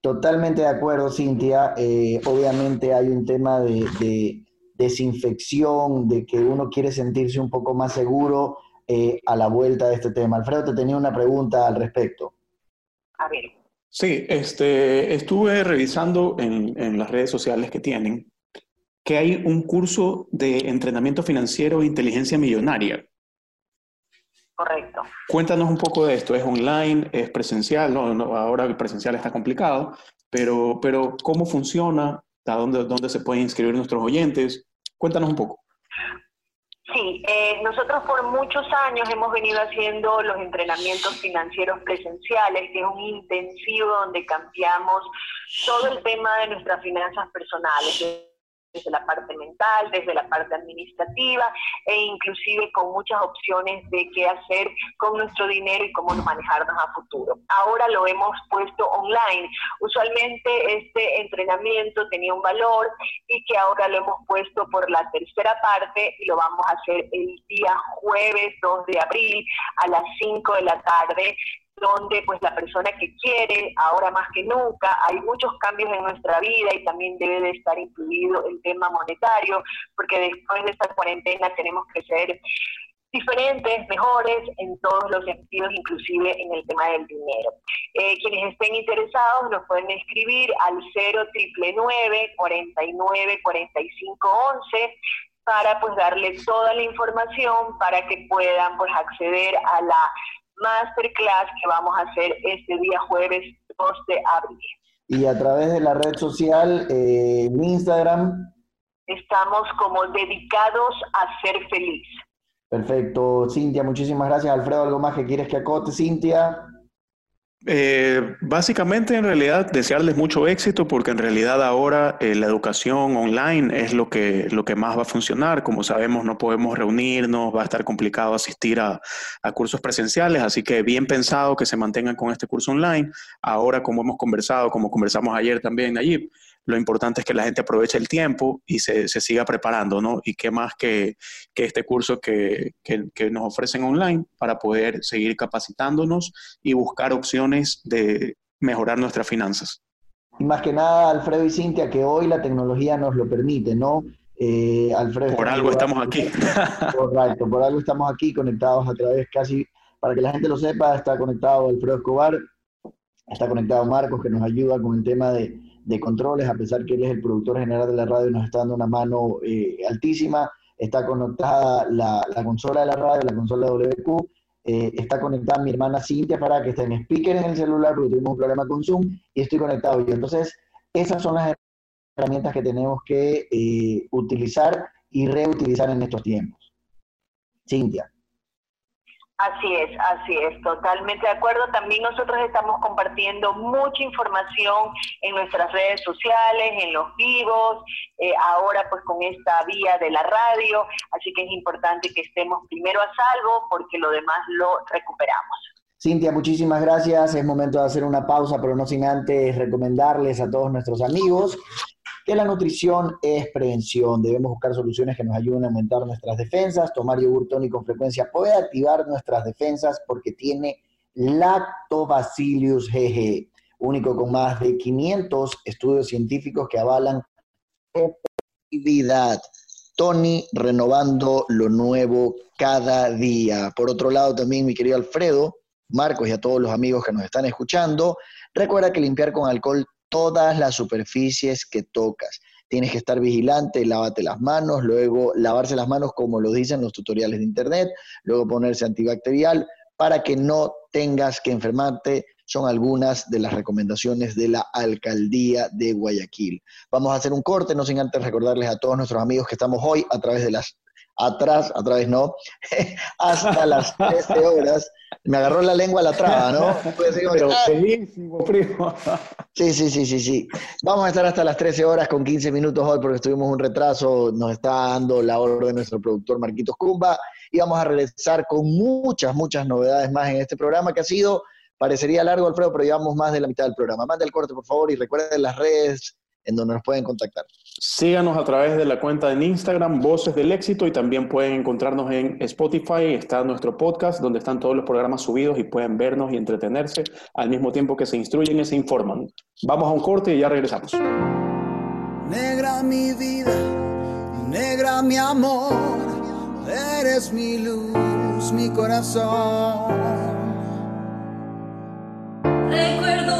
Totalmente de acuerdo, Cintia. Eh, obviamente hay un tema de, desinfección, de que uno quiere sentirse un poco más seguro eh, a la vuelta de este tema. Alfredo, te tenía una pregunta al respecto. A ver. Sí, este, estuve revisando en, en las redes sociales que tienen que hay un curso de entrenamiento financiero e inteligencia millonaria. Correcto. Cuéntanos un poco de esto. ¿Es online? ¿Es presencial? No, ahora el presencial está complicado, pero, pero ¿cómo funciona? ¿A dónde, dónde se pueden inscribir nuestros oyentes? Cuéntanos un poco. Eh, nosotros por muchos años hemos venido haciendo los entrenamientos financieros presenciales, que es un intensivo donde cambiamos todo el tema de nuestras finanzas personales desde la parte mental, desde la parte administrativa e inclusive con muchas opciones de qué hacer con nuestro dinero y cómo manejarnos a futuro. Ahora lo hemos puesto online. Usualmente este entrenamiento tenía un valor y que ahora lo hemos puesto por la tercera parte y lo vamos a hacer el día jueves 2 de abril a las 5 de la tarde donde pues la persona que quiere, ahora más que nunca, hay muchos cambios en nuestra vida y también debe de estar incluido el tema monetario, porque después de esta cuarentena tenemos que ser diferentes, mejores en todos los sentidos, inclusive en el tema del dinero. Eh, quienes estén interesados nos pueden escribir al 0999 49 45 11 para pues darle toda la información para que puedan pues acceder a la masterclass que vamos a hacer este día jueves 2 de abril. Y a través de la red social, eh, Instagram. Estamos como dedicados a ser feliz. Perfecto, Cintia, muchísimas gracias. Alfredo, ¿algo más que quieres que acote, Cintia? Eh, básicamente, en realidad, desearles mucho éxito porque en realidad ahora eh, la educación online es lo que, lo que más va a funcionar. Como sabemos, no podemos reunirnos, va a estar complicado asistir a, a, cursos presenciales, así que bien pensado que se mantengan con este curso online. Ahora, como hemos conversado, como conversamos ayer también allí, lo importante es que la gente aproveche el tiempo y se, siga preparando, ¿no? Y qué más que, este curso que, nos ofrecen online para poder seguir capacitándonos y buscar opciones de mejorar nuestras finanzas. Y más que nada, Alfredo y Cintia, que hoy la tecnología nos lo permite, ¿no? Eh, Alfredo. Por algo estamos aquí. [laughs] Correcto, por algo estamos aquí conectados a través casi, para que la gente lo sepa, está conectado Alfredo Escobar, está conectado Marcos, que nos ayuda con el tema de, de controles, a pesar que él es el productor general de la radio y nos está dando una mano eh, altísima. Está conectada la, consola de la radio, la consola WQ. Eh, está conectada mi hermana Cintia para que esté en speaker en el celular porque tuvimos un problema con Zoom y estoy conectado yo. Entonces, esas son las herramientas que tenemos que eh, utilizar y reutilizar en estos tiempos. Cintia. Así es, así es, totalmente de acuerdo. También nosotros estamos compartiendo mucha información en nuestras redes sociales, en los vivos, eh, ahora pues con esta vía de la radio, así que es importante que estemos primero a salvo porque lo demás lo recuperamos. Cintia, muchísimas gracias. Es momento de hacer una pausa, pero no sin antes recomendarles a todos nuestros amigos que la nutrición es prevención. Debemos buscar soluciones que nos ayuden a aumentar nuestras defensas. Tomar yogur tónico con frecuencia puede activar nuestras defensas porque tiene Lactobacillus GG, único con más de 500 estudios científicos que avalan efectividad Tony renovando lo nuevo cada día. Por otro lado, también mi querido Alfredo, Marcos y a todos los amigos que nos están escuchando, recuerda que limpiar con alcohol todas las superficies que tocas. Tienes que estar vigilante, lávate las manos, luego lavarse las manos como lo dicen los tutoriales de internet, luego ponerse antibacterial para que no tengas que enfermarte son algunas de las recomendaciones de la alcaldía de Guayaquil. Vamos a hacer un corte, no sin antes recordarles a todos nuestros amigos que estamos hoy a través de las atrás, a través no, [laughs] hasta las 13 horas. Me agarró la lengua a la traba, ¿no? Pero primo. Sí, sí, sí, sí, sí. Vamos a estar hasta las 13 horas con 15 minutos hoy porque estuvimos un retraso, nos está dando la orden nuestro productor Marquitos Cumba y vamos a regresar con muchas, muchas novedades más en este programa que ha sido Parecería largo, Alfredo, pero llevamos más de la mitad del programa. Manda el corte, por favor, y recuerden las redes en donde nos pueden contactar. Síganos a través de la cuenta en Instagram, Voces del Éxito, y también pueden encontrarnos en Spotify. Está nuestro podcast, donde están todos los programas subidos y pueden vernos y entretenerse al mismo tiempo que se instruyen y se informan. Vamos a un corte y ya regresamos. Negra mi vida, negra mi amor, eres mi luz, mi corazón. Recuerdo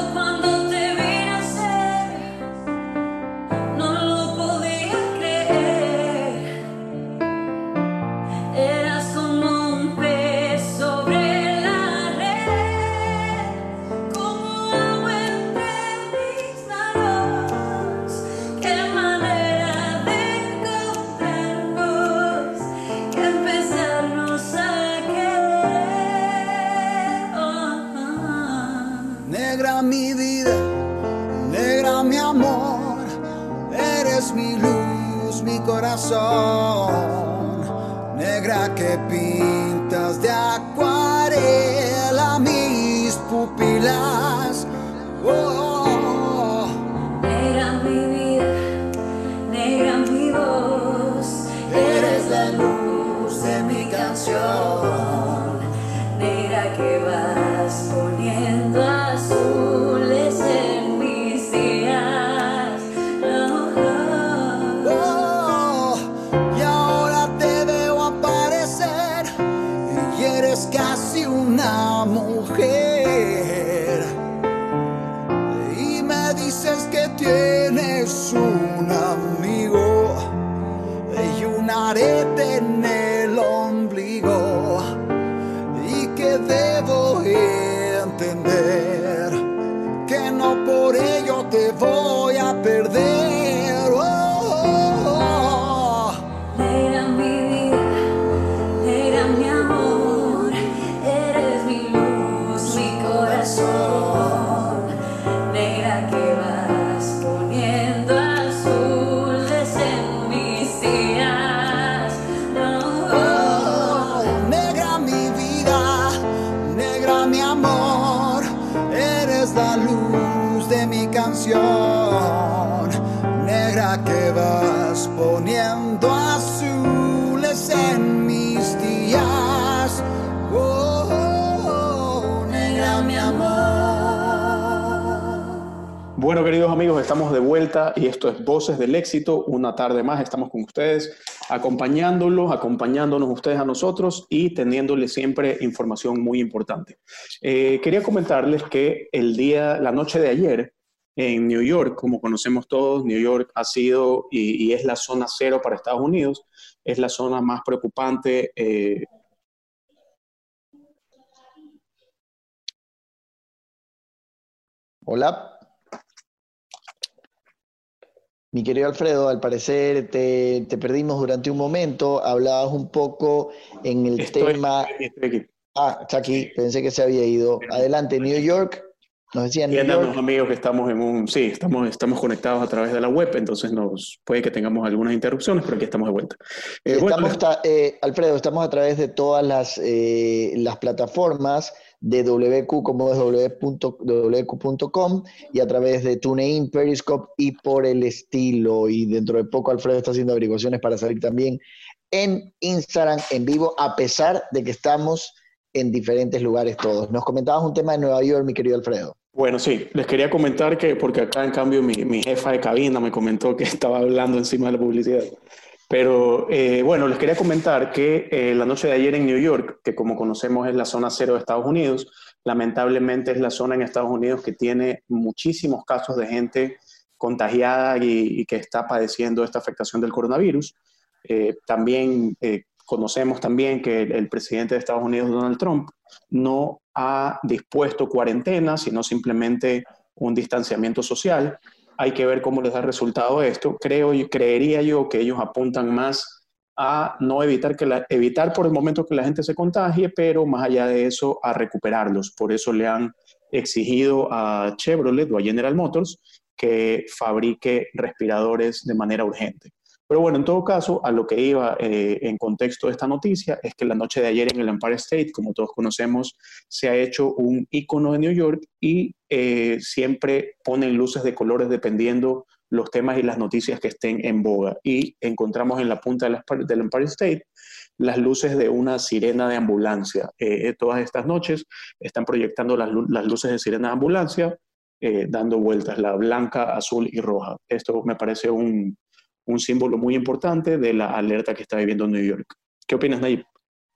Negra que pintas de acuarela mis pupilas. Oh, Negra mi vida, negra mi voz, eres la luz de mi canción. Negra que vas Voces del Éxito. Una tarde más estamos con ustedes, acompañándolos, acompañándonos ustedes a nosotros y teniéndoles siempre información muy importante. Eh, quería comentarles que el día, la noche de ayer, en New York, como conocemos todos, New York ha sido y, y es la zona cero para Estados Unidos, es la zona más preocupante. eh, Hola. Mi querido Alfredo, al parecer te, te perdimos durante un momento. Hablabas un poco en el estoy- tema. estoy aquí. Ah, está aquí. Pensé que se había ido. Adelante, New York. Nos decía New Entiendan los York. amigos que estamos en un, sí, estamos, estamos conectados a través de la web, entonces nos puede que tengamos algunas interrupciones, pero aquí estamos de vuelta. Eh, bueno, Estamos, ta- eh, Alfredo, estamos a través de todas las, eh, las plataformas de WQ como es wq.com y a través de TuneIn, Periscope y por el estilo. Y dentro de poco Alfredo está haciendo averiguaciones para salir también en Instagram en vivo, a pesar de que estamos en diferentes lugares todos. Nos comentabas un tema de Nueva York, mi querido Alfredo. Bueno, sí, les quería comentar que, porque acá en cambio mi, mi jefa de cabina me comentó que [laughs] estaba hablando encima de la publicidad. Pero eh, bueno, les quería comentar que eh, la noche de ayer en New York, que como conocemos es la zona cero de Estados Unidos, lamentablemente es la zona en Estados Unidos que tiene muchísimos casos de gente contagiada y, que está padeciendo esta afectación del coronavirus. Eh, también conocemos también que el, presidente de Estados Unidos, Donald Trump, no ha dispuesto cuarentena, sino simplemente un distanciamiento social hay que ver cómo les da resultado esto. Creo y creería yo que ellos apuntan más a no evitar que la, evitar por el momento que la gente se contagie, pero más allá de eso a recuperarlos. Por eso le han exigido a Chevrolet o a General Motors que fabrique respiradores de manera urgente. Pero bueno, en todo caso, a lo que iba eh, en contexto de esta noticia es que la noche de ayer en el Empire State, como todos conocemos, se ha hecho un icono de New York y eh, siempre ponen luces de colores dependiendo los temas y las noticias que estén en boga. Y encontramos en la punta del Empire State las luces de una sirena de ambulancia. Eh, todas estas noches están proyectando las, las luces de sirena de ambulancia, dando vueltas, la blanca, azul y roja. Esto me parece un, un símbolo muy importante de la alerta que está viviendo New York. ¿Qué opinas, Nayib?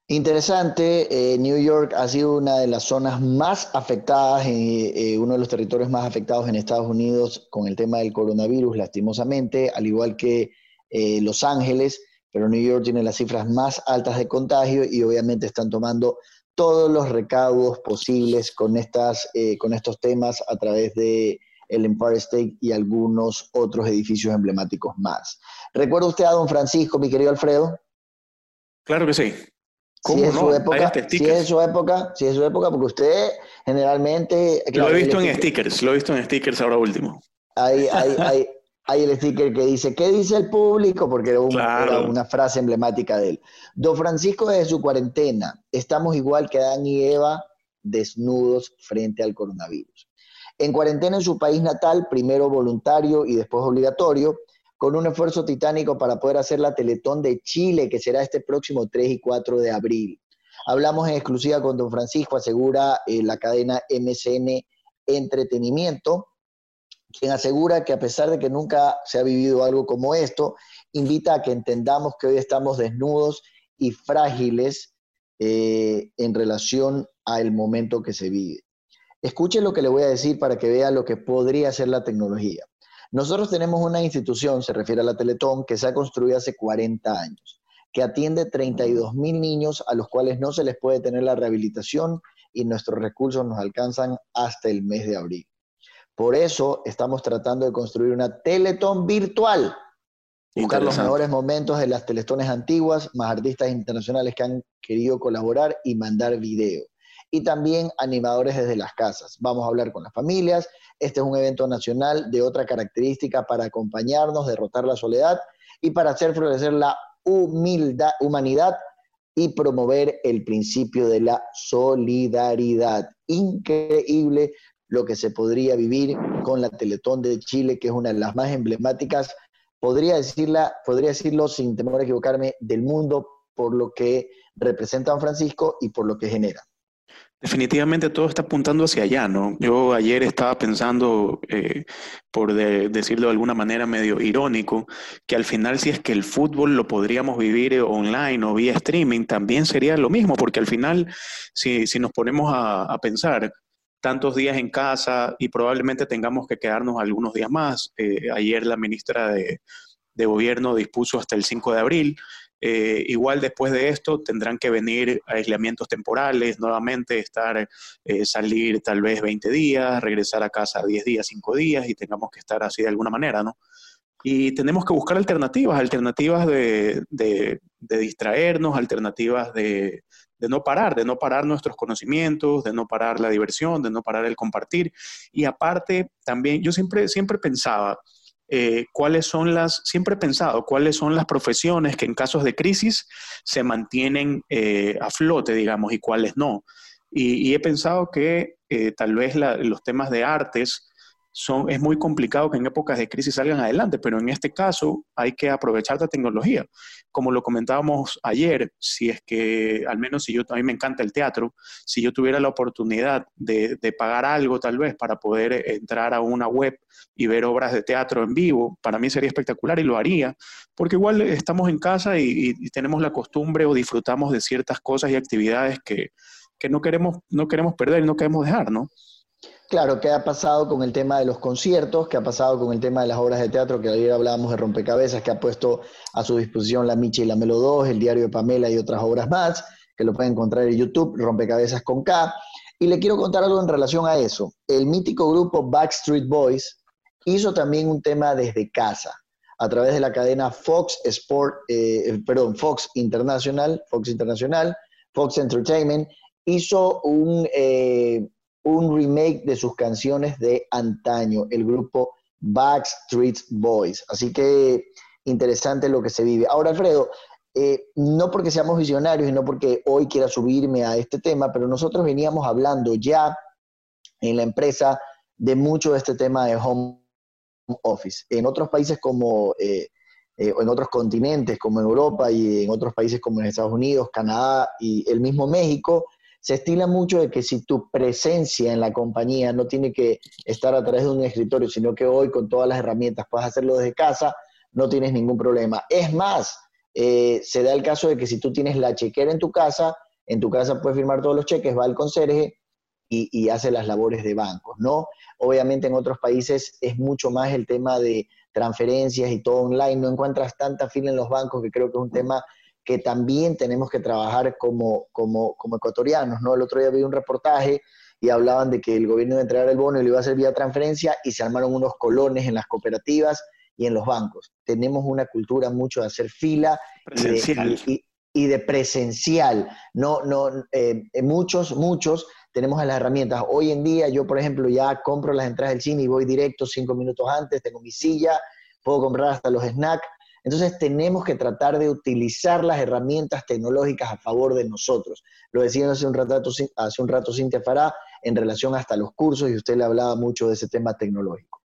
Interesante, eh, New York ha sido una de las zonas más afectadas, eh, uno de los territorios más afectados en Estados Unidos con el tema del coronavirus, lastimosamente, al igual que eh, Los Ángeles, pero New York tiene las cifras más altas de contagio y obviamente están tomando todos los recaudos posibles con, estas, con estos temas a través de el Empire State y algunos otros edificios emblemáticos más. ¿Recuerda usted a don Francisco, mi querido Alfredo? Claro que sí. ¿Cómo si es su época, si es su época, si es su época, porque usted generalmente... lo he visto en stickers, lo he visto en stickers ahora último. Hay, hay, hay, hay, el sticker que dice, ¿qué dice el público? Porque era una, una frase emblemática de él. Don Francisco desde su cuarentena, estamos igual que Adán y Eva desnudos frente al coronavirus. En cuarentena en su país natal, primero voluntario y después obligatorio, con un esfuerzo titánico para poder hacer la Teletón de Chile, que será este próximo 3 y 4 de abril. Hablamos en exclusiva con don Francisco, asegura eh, la cadena MCN Entretenimiento, quien asegura que a pesar de que nunca se ha vivido algo como esto, invita a que entendamos que hoy estamos desnudos y frágiles eh, en relación al momento que se vive. Escuche lo que le voy a decir para que vea lo que podría ser la tecnología. Nosotros tenemos una institución, se refiere a la Teletón, que se ha construido hace 40 años, que atiende 32 mil niños a los cuales no se les puede tener la rehabilitación y nuestros recursos nos alcanzan hasta el mes de abril. Por eso estamos tratando de construir una Teletón virtual. Buscar los mejores momentos de las teletones antiguas, más artistas internacionales que han querido colaborar y mandar video y también animadores desde las casas. Vamos a hablar con las familias. Este es un evento nacional de otra característica para acompañarnos, derrotar la soledad y para hacer florecer la humildad, humanidad y promover el principio de la solidaridad. Increíble lo que se podría vivir con la Teletón de Chile, que es una de las más emblemáticas, podría, decirla, podría decirlo sin temor a equivocarme, del mundo por lo que representa San Francisco y por lo que genera. Definitivamente todo está apuntando hacia allá, ¿no? Yo ayer estaba pensando, eh, por decirlo de alguna manera medio irónico, que al final si es que el fútbol lo podríamos vivir online o vía streaming, también sería lo mismo, porque al final, si, nos ponemos a, pensar, tantos días en casa y probablemente tengamos que quedarnos algunos días más. Eh, ayer la ministra de, de Gobierno dispuso hasta el 5 de abril. Eh, igual después de esto tendrán que venir aislamientos temporales, nuevamente estar, eh, salir tal vez 20 días, regresar a casa 10 días, 5 días y tengamos que estar así de alguna manera, ¿no? Y tenemos que buscar alternativas, alternativas de, de, distraernos, alternativas de, de no parar, de no parar nuestros conocimientos, de no parar la diversión, de no parar el compartir. Y aparte, también yo siempre, siempre pensaba, eh, cuáles son las, siempre he pensado, cuáles son las profesiones que en casos de crisis se mantienen eh, a flote, digamos, y cuáles no. Y, he pensado que eh, tal vez los temas de artes es muy complicado que en épocas de crisis salgan adelante, pero en este caso hay que aprovechar la tecnología. Como lo comentábamos ayer, si es que, al menos si yo, a mí me encanta el teatro, si yo tuviera la oportunidad de, pagar algo tal vez para poder entrar a una web y ver obras de teatro en vivo, para mí sería espectacular y lo haría, porque igual estamos en casa y, y tenemos la costumbre o disfrutamos de ciertas cosas y actividades que, que no, queremos, no queremos perder y no queremos dejar, ¿no? Claro, ¿qué ha pasado con el tema de los conciertos? ¿Qué ha pasado con el tema de las obras de teatro? Que ayer hablábamos de rompecabezas, que ha puesto a su disposición la Michi y la Melo 2, el diario de Pamela y otras obras más, que lo pueden encontrar en YouTube, Rompecabezas con K. Y le quiero contar algo en relación a eso. El mítico grupo Backstreet Boys hizo también un tema desde casa, a través de la cadena Fox Sport, eh, perdón, Fox Internacional, Fox Internacional, Fox Entertainment, hizo un, eh, un remake de sus canciones de antaño, el grupo Backstreet Boys. Así que interesante lo que se vive. Ahora, Alfredo, eh, no porque seamos visionarios y no porque hoy quiera subirme a este tema, pero nosotros veníamos hablando ya en la empresa de mucho de este tema de home office. En otros países como, eh, eh, en otros continentes como en Europa y en otros países como en Estados Unidos, Canadá y el mismo México, se estila mucho de que si tu presencia en la compañía no tiene que estar a través de un escritorio, sino que hoy con todas las herramientas puedes hacerlo desde casa, no tienes ningún problema. Es más, eh, se da el caso de que si tú tienes la chequera en tu casa, en tu casa puedes firmar todos los cheques, va al conserje y, y hace las labores de bancos, ¿no? Obviamente en otros países es mucho más el tema de transferencias y todo online, no encuentras tanta fila en los bancos que creo que es un tema que también tenemos que trabajar como, como, como ecuatorianos, ¿no? El otro día vi un reportaje y hablaban de que el gobierno iba a entregar el bono y lo iba a hacer vía transferencia y se armaron unos colones en las cooperativas y en los bancos. Tenemos una cultura mucho de hacer fila y de, y, y de, presencial. No, no, eh, muchos, muchos tenemos las herramientas. Hoy en día yo, por ejemplo, ya compro las entradas del cine y voy directo cinco minutos antes, tengo mi silla, puedo comprar hasta los snacks. Entonces tenemos que tratar de utilizar las herramientas tecnológicas a favor de nosotros. Lo decía hace un rato, hace un rato Cintia Fará en relación hasta los cursos y usted le hablaba mucho de ese tema tecnológico.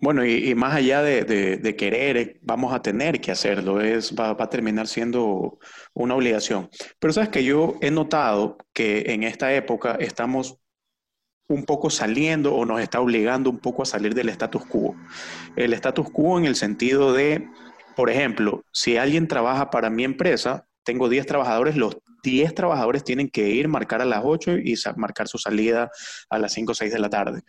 Bueno, y, más allá de, querer, vamos a tener que hacerlo, es, va, va, a terminar siendo una obligación. Pero sabes que yo he notado que en esta época estamos un poco saliendo o nos está obligando un poco a salir del status quo. El status quo en el sentido de, por ejemplo, si alguien trabaja para mi empresa, tengo 10 trabajadores, los 10 trabajadores tienen que ir, marcar a las 8 y marcar su salida a las 5 o 6 de la tarde.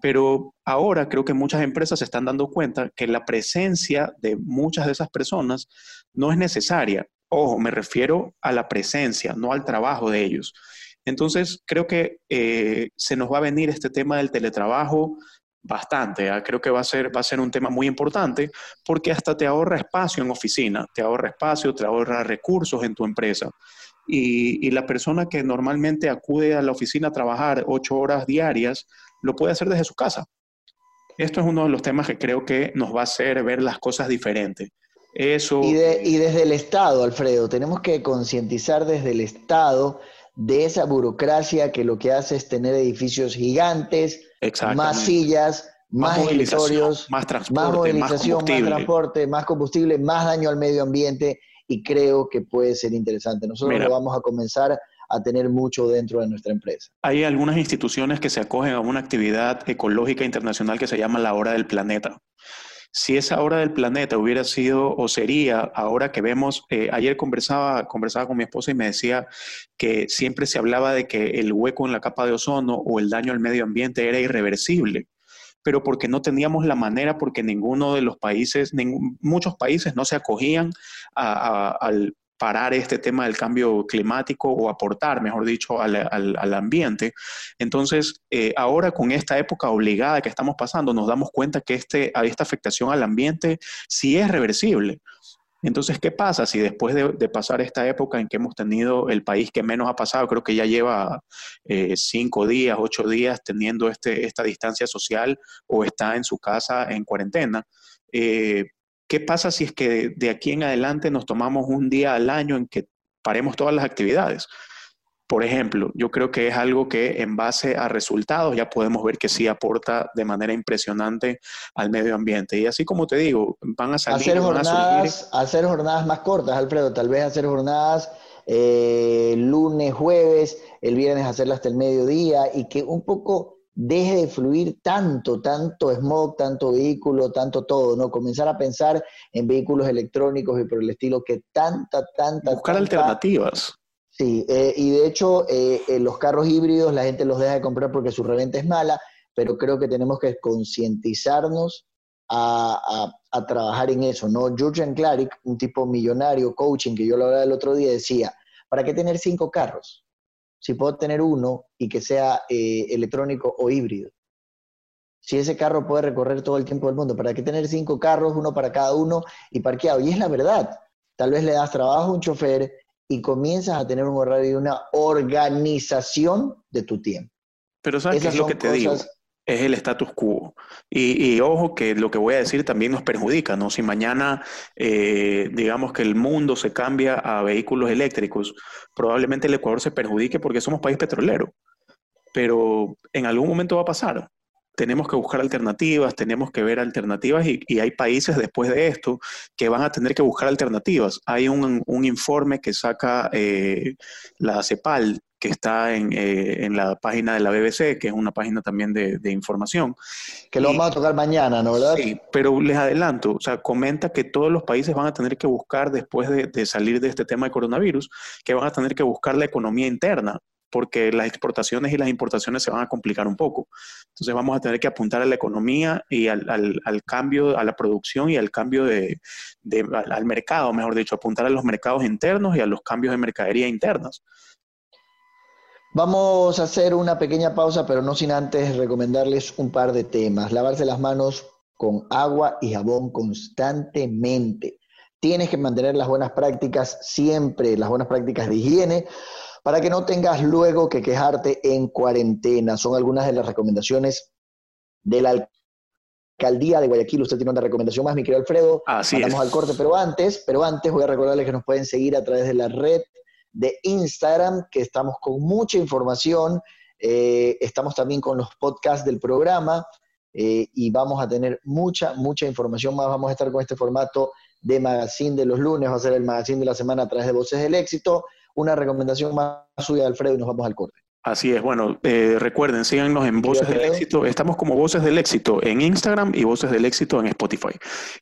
Pero ahora creo que muchas empresas se están dando cuenta que la presencia de muchas de esas personas no es necesaria. Ojo, me refiero a la presencia, no al trabajo de ellos. Entonces, creo que eh, se nos va a venir este tema del teletrabajo bastante. ¿eh? Creo que va a, ser, va a ser un tema muy importante porque hasta te ahorra espacio en oficina, te ahorra espacio, te ahorra recursos en tu empresa. Y, la persona que normalmente acude a la oficina a trabajar ocho horas diarias, lo puede hacer desde su casa. Esto es uno de los temas que creo que nos va a hacer ver las cosas diferentes. Eso... Y desde el Estado, Alfredo, tenemos que concientizar desde el Estado de esa burocracia que lo que hace es tener edificios gigantes, más sillas, más, más escritorios, más transporte, más movilización, más, más, transporte, más combustible, más daño al medio ambiente y creo que puede ser interesante. Nosotros Mira, lo vamos a comenzar a tener mucho dentro de nuestra empresa. Hay algunas instituciones que se acogen a una actividad ecológica internacional que se llama la hora del planeta. Si esa hora del planeta hubiera sido o sería, ahora que vemos, eh, ayer conversaba, conversaba con mi esposa y me decía que siempre se hablaba de que el hueco en la capa de ozono o el daño al medio ambiente era irreversible pero porque no teníamos la manera, porque ninguno de los países, muchos países no se acogían a, a, al parar este tema del cambio climático o aportar, mejor dicho, al, al, al ambiente. Entonces, eh, ahora con esta época obligada que estamos pasando, nos damos cuenta que este, esta afectación al ambiente sí es reversible. Entonces, ¿qué pasa si después de, de, pasar esta época en que hemos tenido el país que menos ha pasado, creo que ya lleva eh, cinco días, ocho días teniendo este, esta distancia social o está en su casa en cuarentena? Eh, ¿Qué pasa si es que de aquí en adelante nos tomamos un día al año en que paremos todas las actividades? por ejemplo, yo creo que es algo que en base a resultados ya podemos ver que sí aporta de manera impresionante al medio ambiente. Y así como te digo, van a salir... Hacer van a jornadas, surgir- hacer jornadas más cortas, Alfredo, tal vez hacer jornadas eh, lunes, jueves, el viernes hacerlas hasta el mediodía y que un poco deje de fluir tanto, tanto smog, tanto vehículo, tanto todo, ¿no? Comenzar a pensar en vehículos electrónicos y por el estilo que tanta, tanta, buscar tanta- alternativas. Sí, eh, y de hecho eh, eh, los carros híbridos la gente los deja de comprar porque su reventa es mala, pero creo que tenemos que concientizarnos a, a- a trabajar en eso, ¿no? Jurgen Klarik, un tipo millonario, coaching, que yo lo hablaba el otro día, decía, ¿para qué tener cinco carros? Si puedo tener uno y que sea eh, electrónico o híbrido. Si ese carro puede recorrer todo el tiempo del mundo, ¿para qué tener cinco carros, uno para cada uno y parqueado? Y es la verdad. Tal vez le das trabajo a un chofer y comienzas a tener un horario y una organización de tu tiempo. Pero ¿sabes qué es lo que te digo? Es el status quo. Y, y ojo que lo que voy a decir también nos perjudica, ¿no? Si mañana, eh, digamos que el mundo se cambia a vehículos eléctricos, probablemente el Ecuador se perjudique porque somos país petrolero. Pero en algún momento va a pasar. Tenemos que buscar alternativas, tenemos que ver alternativas y, y hay países después de esto que van a tener que buscar alternativas. Hay un, un informe que saca eh, la CEPAL, que está en, eh, en la página de la BBC, que es una página también de, de información. Que lo Y- vamos a tocar mañana, ¿no? ¿Verdad? Sí, pero les adelanto, o sea, comenta que todos los países van a tener que buscar, después de, de salir de este tema de coronavirus, que van a tener que buscar la economía interna, porque las exportaciones y las importaciones se van a complicar un poco. Entonces vamos a tener que apuntar a la economía y al, al- al cambio, a la producción y al cambio de, de- al, al mercado, mejor dicho, apuntar a los mercados internos y a los cambios de mercadería internas. Vamos a hacer una pequeña pausa, pero no sin antes recomendarles un par de temas. Lavarse las manos con agua y jabón constantemente. Tienes que mantener las buenas prácticas siempre, las buenas prácticas de higiene, para que no tengas luego que quejarte en cuarentena. Son algunas de las recomendaciones de la alcaldía de Guayaquil. Usted tiene una recomendación más, mi querido Alfredo. Así Vamos al corte, pero antes, pero antes voy a recordarles que nos pueden seguir a través de la red de Instagram, que estamos con mucha información. Eh, estamos también con los podcasts del programa eh, y vamos a tener mucha, mucha información más. Vamos a estar con este formato de magazine de los lunes, va a ser el magazine de la semana a través de Voces del Éxito. Una recomendación más suya, Alfredo, y nos vamos al corte. Así es, bueno, eh, recuerden, síganos en Voces del. Éxito. Estamos como Voces del Éxito en Instagram y Voces del Éxito en Spotify.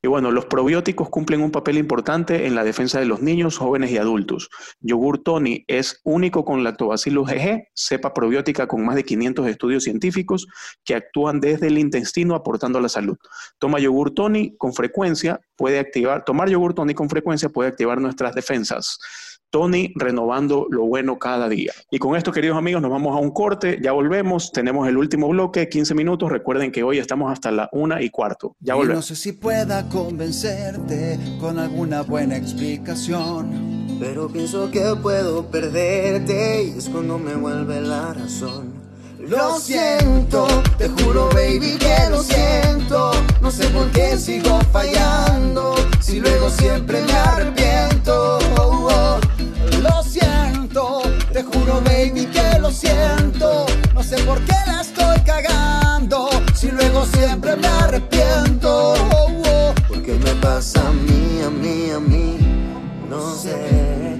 Y bueno, los probióticos cumplen un papel importante en la defensa de los niños, jóvenes y adultos. Yogur Tony es único con Lactobacillus GG, cepa probiótica con más de 500 estudios científicos que actúan desde el intestino aportando a la salud. Toma yogur Tony con frecuencia, puede activar, tomar yogur Tony con frecuencia puede activar nuestras defensas. Tony renovando lo bueno cada día. Y con esto, queridos amigos, nos vamos a un corte, ya volvemos, tenemos el último bloque, 15 minutos, recuerden que hoy estamos hasta la una y cuarto, ya Y no volvemos. sé si pueda convencerte con alguna buena explicación. Pero pienso que puedo perderte y es cuando me vuelve la razón. Lo siento, te juro baby que lo siento. No sé por qué sigo fallando, si luego siempre me arrepiento. Baby que lo siento. No sé por qué la estoy cagando, si luego siempre me arrepiento. Oh. ¿Por qué me pasa a mí, a mí, a mí? No sé.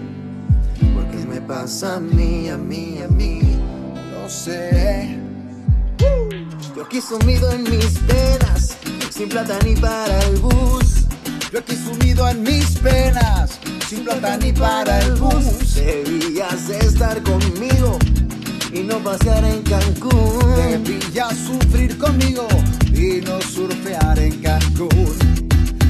¿Por qué me pasa a mí, a mí, a mí? No sé. Yo aquí sumido en mis venas, sin plata ni para el bus. Yo aquí sumido en mis penas, sin plata ni para el bus. Debías estar conmigo y no pasear en Cancún. Debías sufrir conmigo y no surfear en Cancún.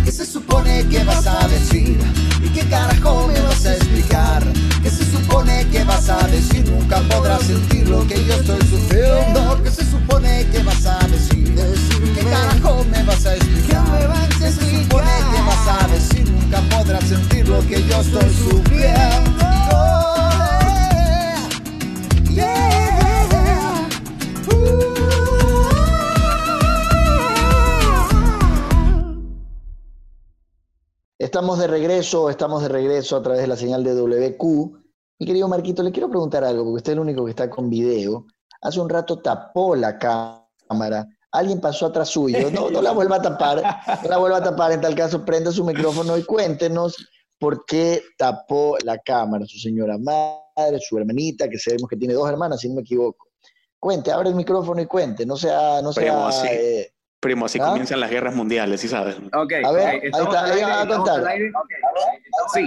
¿Qué se supone que vas a decir? ¿Y qué carajo me vas a explicar? ¿Qué se supone que vas a decir? Nunca podrás sentir lo que yo estoy sufriendo. ¿Qué se supone que vas a decir? ¿Qué carajo me vas a explicar? ¿Qué me vas a ¿Qué se supone explicar? Vas a decir? Nunca podrás sentir lo que yo estoy sufriendo. Estamos de regreso, estamos de regreso a través de la señal de WQ Mi querido Marquito, le quiero preguntar algo, porque usted es el único que está con video. Hace un rato tapó la cámara. Alguien pasó atrás suyo. No, no la vuelva a tapar. No la vuelva a tapar. En tal caso, prenda su micrófono y cuéntenos por qué tapó la cámara. Su señora madre, su hermanita, que sabemos que tiene dos hermanas, si no me equivoco. Cuente, abre el micrófono y cuente. No sea. No Primo, sea así, eh, primo, así ¿Ah? comienzan las guerras mundiales, ¿sí sabes? Ok, A ver, ok, ahí está, ahí van a contar. Sí,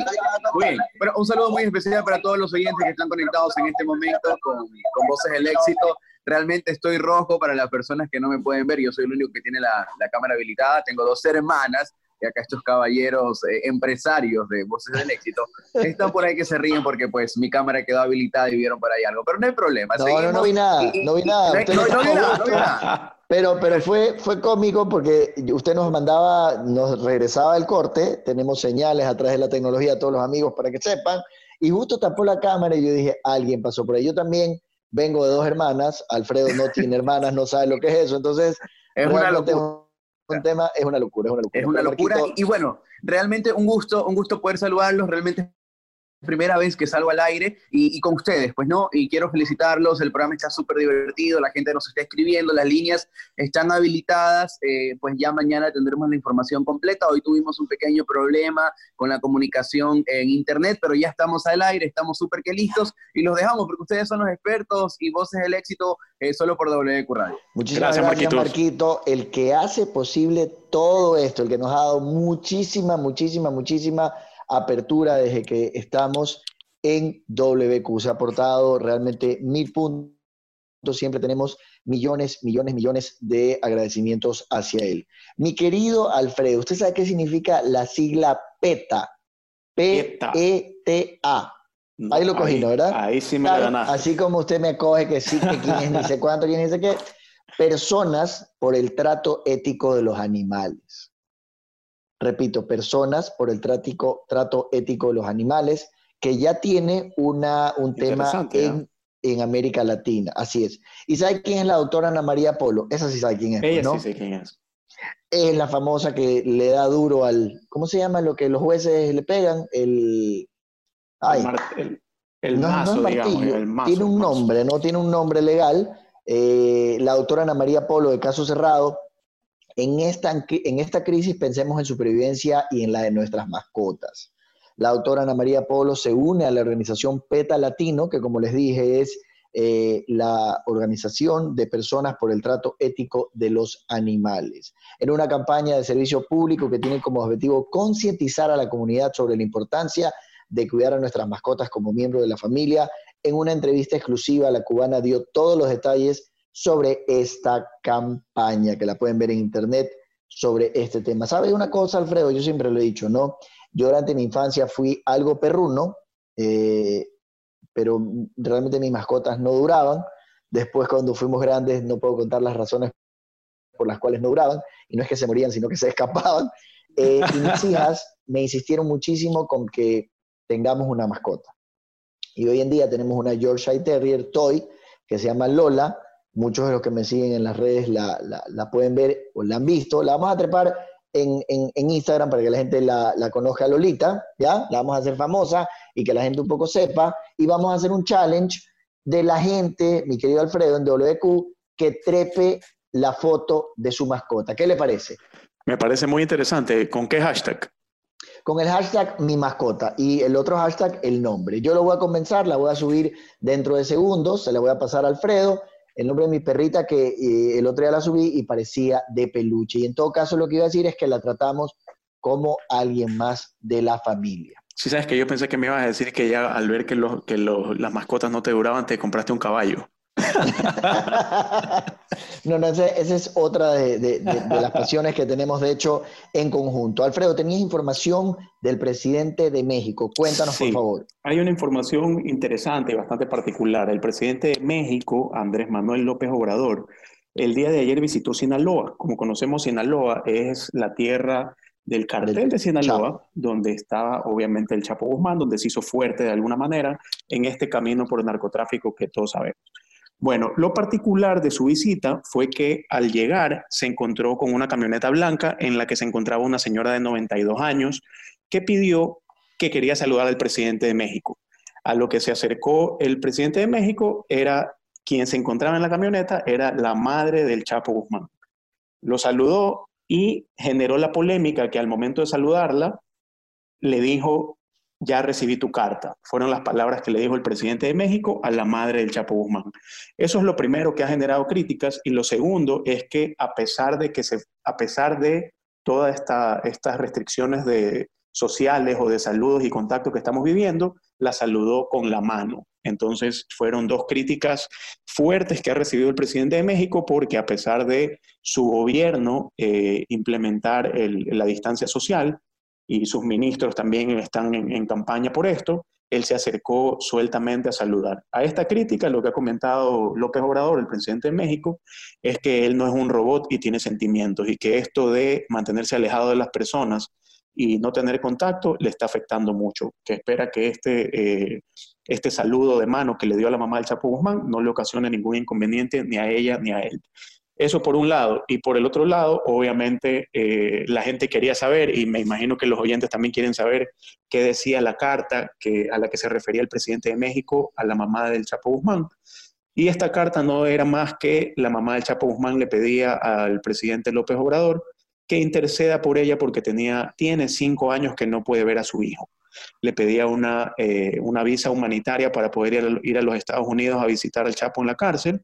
muy bien. Pero un saludo muy especial para todos los oyentes que están conectados en este momento con, con Voces del Éxito. Realmente estoy rojo para las personas que no me pueden ver. Yo soy el único que tiene la, la cámara habilitada. Tengo dos hermanas y acá estos caballeros eh, empresarios de Voces del Éxito [laughs] están por ahí que se ríen porque pues mi cámara quedó habilitada y vieron por ahí algo. Pero no hay problema. No, no, no vi nada, Y- no vi nada. No, vi nada, no vi gusto. nada. Pero, pero fue, fue cómico porque usted nos mandaba, nos regresaba el corte, tenemos señales a través de la tecnología, todos los amigos para que sepan, y justo tapó la cámara y yo dije, alguien pasó por ahí. Yo también vengo de dos hermanas, Alfredo no [laughs] tiene hermanas, no sabe lo que es eso, entonces Es una locura. un, tema, es una locura, es una locura. Es una locura. Y, bueno, realmente un gusto, un gusto poder saludarlos. Realmente primera vez que salgo al aire y, y con ustedes, pues no. Y quiero felicitarlos. El programa está súper divertido. La gente nos está escribiendo. Las líneas están habilitadas. eh, pues ya mañana tendremos la información completa. Hoy tuvimos un pequeño problema con la comunicación en internet, pero ya estamos al aire. Estamos súper que listos y los dejamos porque ustedes son los expertos y voces del éxito eh, solo por WQ Radio. Muchísimas Gracias, gracias, Marquitos. Marquito. El que hace posible todo esto, el que nos ha dado muchísima, muchísima, muchísima apertura desde que estamos en WQ. Se ha aportado realmente mil puntos. Siempre tenemos millones, millones, millones de agradecimientos hacia él. Mi querido Alfredo, ¿usted sabe qué significa la sigla PETA? PETA. No, Ahí lo cogí, ¿no, verdad? Ahí sí me la Claro, ganaste. Así como usted me coge que sí, que quién es, ni sé cuánto, quién es, ni sé qué. Personas por el trato ético de los animales. Repito, personas por el trático- trato ético de los animales, que ya tiene una, un tema en, en América Latina. Así es. ¿Y sabe quién es la doctora Ana María Polo? Esa sí sabe quién es, Ella ¿no? sí sé quién es. Es la famosa que le da duro al. ¿Cómo se llama lo que los jueces le pegan? El. Ay, el, el- el no, mazo, digamos. martillo, El mazo, tiene un mazo. nombre, ¿no? Tiene un nombre legal. Eh, la doctora Ana María Polo de Caso Cerrado. En esta, en esta crisis pensemos en supervivencia y en la de nuestras mascotas. La doctora Ana María Polo se une a la organización PETA Latino, que como les dije es eh, la organización de personas por el trato ético de los animales. En una campaña de servicio público que tiene como objetivo concientizar a la comunidad sobre la importancia de cuidar a nuestras mascotas como miembro de la familia. En una entrevista exclusiva, la cubana dio todos los detalles sobre esta campaña, que la pueden ver en internet sobre este tema. ¿Sabe una cosa, Alfredo? Yo siempre lo he dicho, ¿no? Yo durante mi infancia fui algo perruno, eh, pero realmente mis mascotas no duraban. Después, cuando fuimos grandes, no puedo contar las razones por las cuales no duraban, y no es que se morían, sino que se escapaban. Eh, y mis [laughs] hijas me insistieron muchísimo con que tengamos una mascota. Y hoy en día tenemos una Yorkshire Terrier Toy que se llama Lola. Muchos de los que me siguen en las redes la, la- la pueden ver o la han visto. La vamos a trepar en, en- en Instagram para que la gente la, la conozca a Lolita, ¿ya? La vamos a hacer famosa y que la gente un poco sepa. Y vamos a hacer un challenge de la gente, mi querido Alfredo, en WQ, que trepe la foto de su mascota. ¿Qué le parece? Me parece muy interesante. ¿Con qué hashtag? con el hashtag mi mascota y el otro hashtag el nombre. Yo lo voy a comenzar, la voy a subir dentro de segundos, se la voy a pasar a Alfredo, el nombre de mi perrita que eh, el otro día la subí y parecía de peluche. Y en todo caso lo que iba a decir es que la tratamos como alguien más de la familia. Si sabes que yo pensé que me ibas a decir que ya al ver que, los, que los- las mascotas no te duraban, te compraste un caballo. [laughs] no, no, esa esa es otra de, de- de- de las pasiones que tenemos, de hecho, en conjunto. Alfredo, tenías información del presidente de México. Cuéntanos, Sí. por favor. Hay una información interesante y bastante particular. El presidente de México, Andrés Manuel López Obrador, el día de ayer visitó Sinaloa. Como conocemos, Sinaloa es la tierra del cartel de Sinaloa, Chapo. donde estaba obviamente el Chapo Guzmán, donde se hizo fuerte de alguna manera en este camino por el narcotráfico que todos sabemos. Bueno, lo particular de su visita fue que al llegar se encontró con una camioneta blanca en la que se encontraba una señora de 92 años que pidió que quería saludar al presidente de México. A lo que se acercó el presidente de México era quien se encontraba en la camioneta, era la madre del Chapo Guzmán. Lo saludó y generó la polémica que al momento de saludarla le dijo, ya recibí tu carta. Fueron las palabras que le dijo el presidente de México a la madre del Chapo Guzmán. Eso es lo primero que ha generado críticas y lo segundo es que a pesar de que se, a pesar de todas esta, estas restricciones de, sociales o de saludos y contactos que estamos viviendo, la saludó con la mano. Entonces fueron dos críticas fuertes que ha recibido el presidente de México porque a pesar de su gobierno eh, implementar la distancia social y sus ministros también están en, campaña por esto, él se acercó sueltamente a saludar. A esta crítica, lo que ha comentado López Obrador, el presidente de México, es que él no es un robot y tiene sentimientos y que esto de mantenerse alejado de las personas y no tener contacto le está afectando mucho, que espera que este, eh, este saludo de mano que le dio a la mamá del Chapo Guzmán no le ocasione ningún inconveniente ni a ella ni a él. Eso por un lado. Y por el otro lado, obviamente, eh, la gente quería saber, y me imagino que los oyentes también quieren saber, qué decía la carta que, a la que se refería el presidente de México a la mamá del Chapo Guzmán. Y esta carta no era más que la mamá del Chapo Guzmán le pedía al presidente López Obrador que interceda por ella porque tenía, tiene cinco años que no puede ver a su hijo. Le pedía una, eh, una visa humanitaria para poder ir a, ir a los Estados Unidos a visitar al Chapo en la cárcel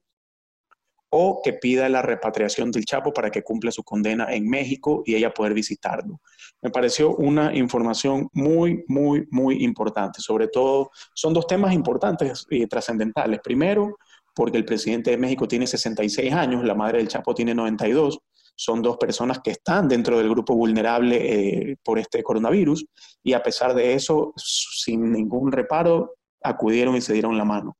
o que pida la repatriación del Chapo para que cumpla su condena en México y ella poder visitarlo. Me pareció una información muy, muy, muy importante. Sobre todo, son dos temas importantes y trascendentales. Primero, porque el presidente de México tiene 66 años, la madre del Chapo tiene 92 son dos personas que están dentro del grupo vulnerable eh, por este coronavirus y a pesar de eso, sin ningún reparo, acudieron y se dieron la mano.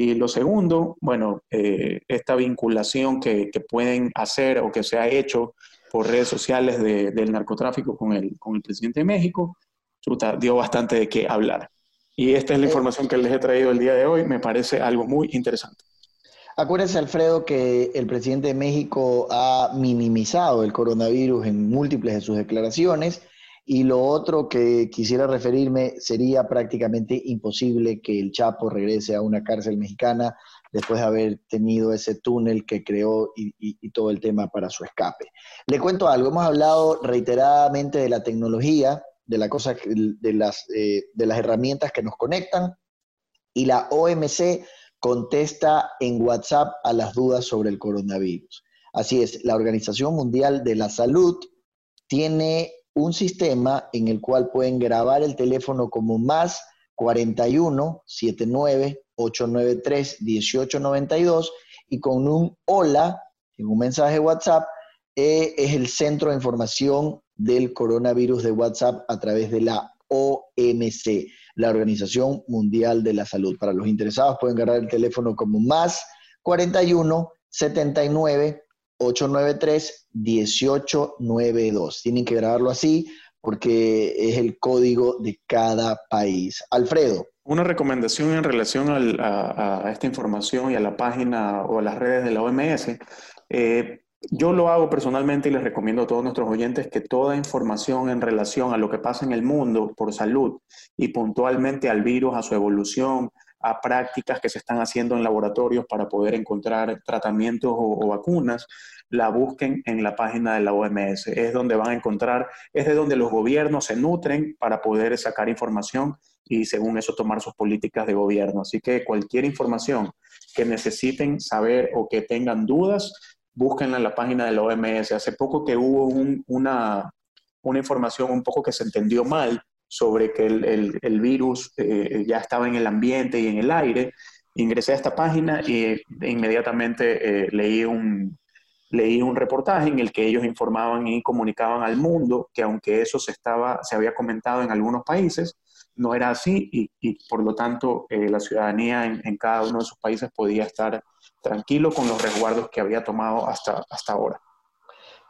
Y lo segundo, bueno, eh, esta vinculación que, pueden hacer o que se ha hecho por redes sociales del narcotráfico con el, con el presidente de México, dio bastante de qué hablar. Y esta es la eh, información que les he traído el día de hoy, me parece algo muy interesante. Acuérdese, Alfredo, que el presidente de México ha minimizado el coronavirus en múltiples de sus declaraciones y lo otro que quisiera referirme sería prácticamente imposible que el Chapo regrese a una cárcel mexicana después de haber tenido ese túnel que creó y, todo el tema para su escape. Le cuento algo, hemos hablado reiteradamente de la tecnología, de, las, eh, de las herramientas que nos conectan y la OMC contesta en WhatsApp a las dudas sobre el coronavirus. Así es, la Organización Mundial de la Salud tiene un sistema en el cual pueden grabar el teléfono como más 41 79 893 1892 y con un hola en un mensaje WhatsApp eh, es el centro de información del coronavirus de WhatsApp a través de la OMC la Organización Mundial de la Salud. Para los interesados pueden agarrar el teléfono como más 41 79 893 1892. Tienen que grabarlo así porque es el código de cada país. Alfredo. Una recomendación en relación a, esta información y a la página o a las redes de la OMS. Eh, yo lo hago personalmente y les recomiendo a todos nuestros oyentes que toda información en relación a lo que pasa en el mundo por salud y puntualmente al virus, a su evolución, a prácticas que se están haciendo en laboratorios para poder encontrar tratamientos o, vacunas, la busquen en la página de la OMS. Es donde van a encontrar, es de donde los gobiernos se nutren para poder sacar información y según eso tomar sus políticas de gobierno. Así que cualquier información que necesiten saber o que tengan dudas, búsquenla en la página de la OMS. Hace poco que hubo una, una información un poco que se entendió mal sobre que el, el, virus eh, ya estaba en el ambiente y en el aire. Ingresé a esta página y inmediatamente eh, leí, un, leí un reportaje en el que ellos informaban y comunicaban al mundo que aunque eso se, estaba, se había comentado en algunos países, no era así y, y por lo tanto eh, la ciudadanía en, en, cada uno de sus países podía estar tranquilo con los resguardos que había tomado hasta, hasta ahora.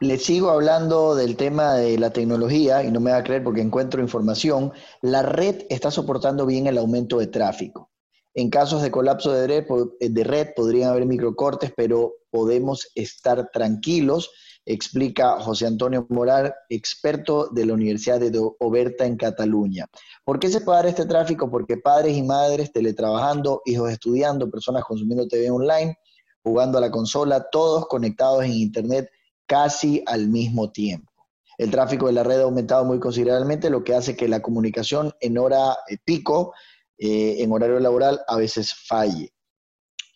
Le sigo hablando del tema de la tecnología y no me va a creer porque encuentro información. La red está soportando bien el aumento de tráfico. En casos de colapso de red, de red podrían haber microcortes, pero podemos estar tranquilos explica José Antonio Morar, experto de la Universidad de Oberta en Cataluña. ¿Por qué se puede dar este tráfico? Porque padres y madres teletrabajando, hijos estudiando, personas consumiendo TV online, jugando a la consola, todos conectados en Internet casi al mismo tiempo. El tráfico de la red ha aumentado muy considerablemente, lo que hace que la comunicación en hora eh, pico, eh, en horario laboral, a veces falle.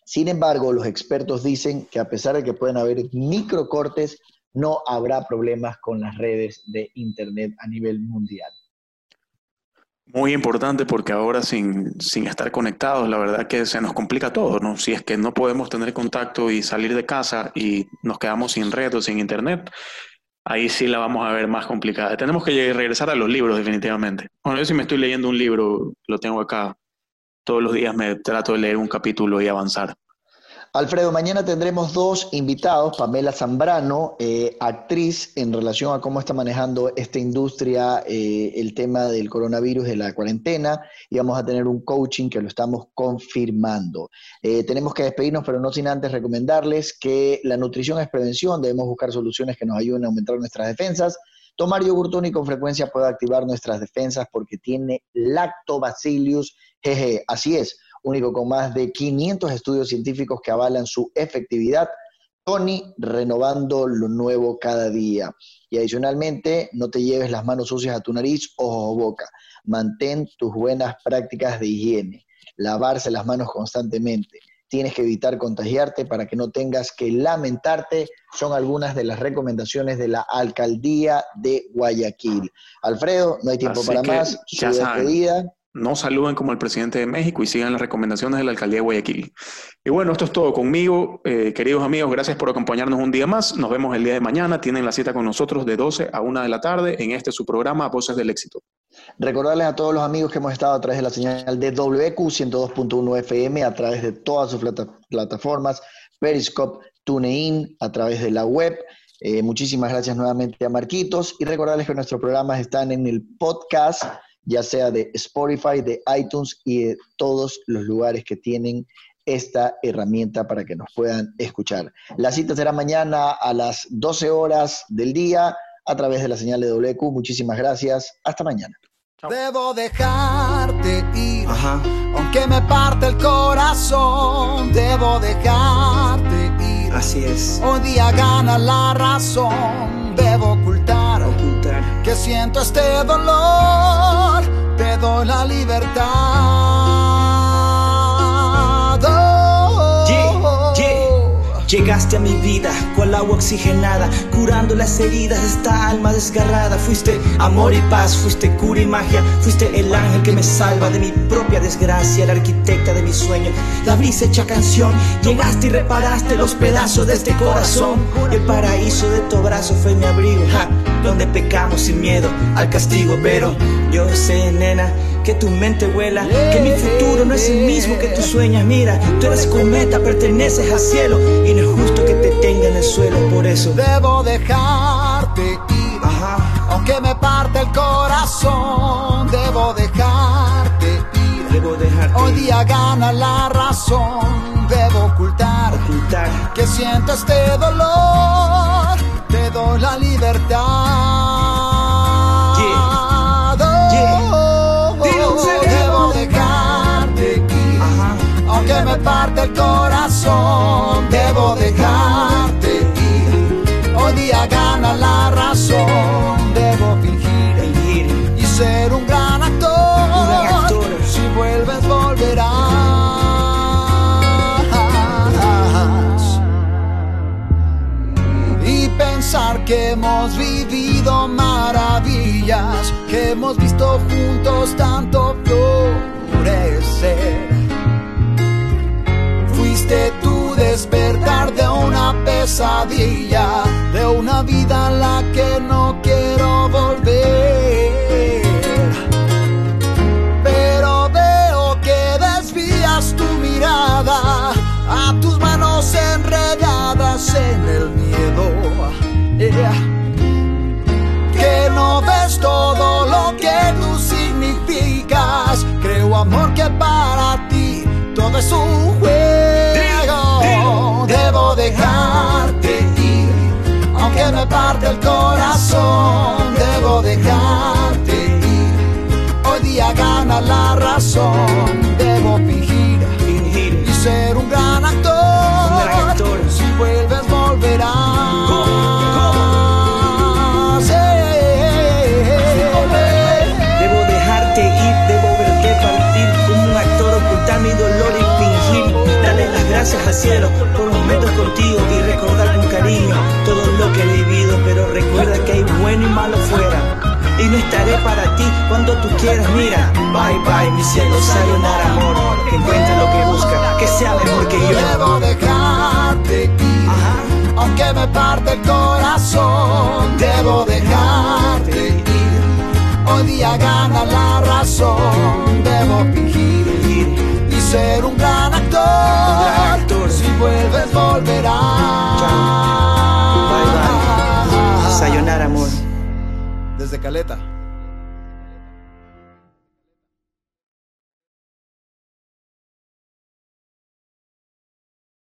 Sin embargo, los expertos dicen que a pesar de que pueden haber microcortes, no habrá problemas con las redes de Internet a nivel mundial. Muy importante porque ahora sin, sin, estar conectados, la verdad que se nos complica todo, ¿no? Si es que no podemos tener contacto y salir de casa y nos quedamos sin red o sin internet, ahí sí la vamos a ver más complicada. Tenemos que regresar a los libros definitivamente. Bueno, yo si me estoy leyendo un libro, lo tengo acá. Todos los días me trato de leer un capítulo y avanzar. Alfredo, mañana tendremos dos invitados, Pamela Zambrano, eh, actriz en relación a cómo está manejando esta industria eh, el tema del coronavirus, de la cuarentena, y vamos a tener un coaching que lo estamos confirmando. Eh, tenemos que despedirnos, pero no sin antes recomendarles que la nutrición es prevención, debemos buscar soluciones que nos ayuden a aumentar nuestras defensas. Tomar yogur con frecuencia puede activar nuestras defensas porque tiene lactobacillus jeje, así es único con más de 500 estudios científicos que avalan su efectividad. Tony, renovando lo nuevo cada día. Y adicionalmente, no te lleves las manos sucias a tu nariz, ojos o boca. Mantén tus buenas prácticas de higiene. Lavarse las manos constantemente. Tienes que evitar contagiarte para que no tengas que lamentarte. Son algunas de las recomendaciones de la alcaldía de Guayaquil. Alfredo, no hay tiempo para más. Su despedida no saluden como el presidente de México y sigan las recomendaciones de la alcaldía de Guayaquil. Y bueno, esto es todo conmigo. Eh, queridos amigos, gracias por acompañarnos un día más. Nos vemos el día de mañana. Tienen la cita con nosotros de 12 a 1 de la tarde en este su programa Voces del Éxito. Recordarles a todos los amigos que hemos estado a través de la señal de WQ 102.1 FM, a través de todas sus plataformas, Periscope, TuneIn, a través de la web. Eh, muchísimas gracias nuevamente a Marquitos y recordarles que nuestros programas están en el podcast ya sea de Spotify, de iTunes y de todos los lugares que tienen esta herramienta para que nos puedan escuchar. La cita será mañana a las 12 horas del día a través de la señal de WQ. Muchísimas gracias. Hasta mañana. Debo dejarte ir, aunque me parte el corazón. Debo dejarte ir. Así es. Hoy día gana la razón. Debo ocultar que siento este dolor, la libertad. Llegaste a mi vida cual agua oxigenada, curando las heridas de esta alma desgarrada. Fuiste amor y paz, fuiste cura y magia, fuiste el ángel que me salva de mi propia desgracia, la arquitecta de mi sueño, la brisa hecha canción. Llegaste y reparaste los pedazos de este corazón. El paraíso de tu abrazo fue mi abrigo, donde pecamos sin miedo al castigo. Pero yo sé, nena que tu mente vuela, que mi futuro no es el mismo que tú sueñas. Mira, tú eres cometa, perteneces al cielo y no es justo que te tenga en el suelo por eso. Debo dejarte ir, aunque me parte el corazón. Debo dejarte ir, debo dejarte Hoy día gana la razón. Debo ocultar, ocultar que siento este dolor. Te doy la libertad. Parte el corazón, debo dejarte ir. Hoy día gana la razón, debo fingir, y ser un gran actor. Si vuelves, volverás. Y pensar que hemos vivido maravillas, que hemos visto juntos tanto florecer pesadilla, de una vida a la que no quiero volver. Pero veo que desvías tu mirada a tus manos enredadas en el miedo. Que no ves todo lo que tú significas. Creo amor que para ti todo es un juego me parte el corazón, debo dejarte ir. Hoy día gana la razón, debo fingir, Fingir. y ser un gran actor. Un gran actor. Si vuelves, volverás. Debo dejarte ir, debo verte partir como un actor, ocultar mi dolor y fingir. Darle las gracias al cielo por momentos contigo no estaré para ti cuando tú quieras, mira. Bye bye, mi cielo, sayonara amor. Que encuentre lo que busca, que sea mejor que yo. Debo dejarte ir, Ajá. aunque me parte el corazón. Debo dejarte ir. Hoy día gana la razón. Debo fingir Fingir. y ser un gran actor. gran actor. Si vuelves, volverás. Bye bye. Sayonara amor. Desde Caleta.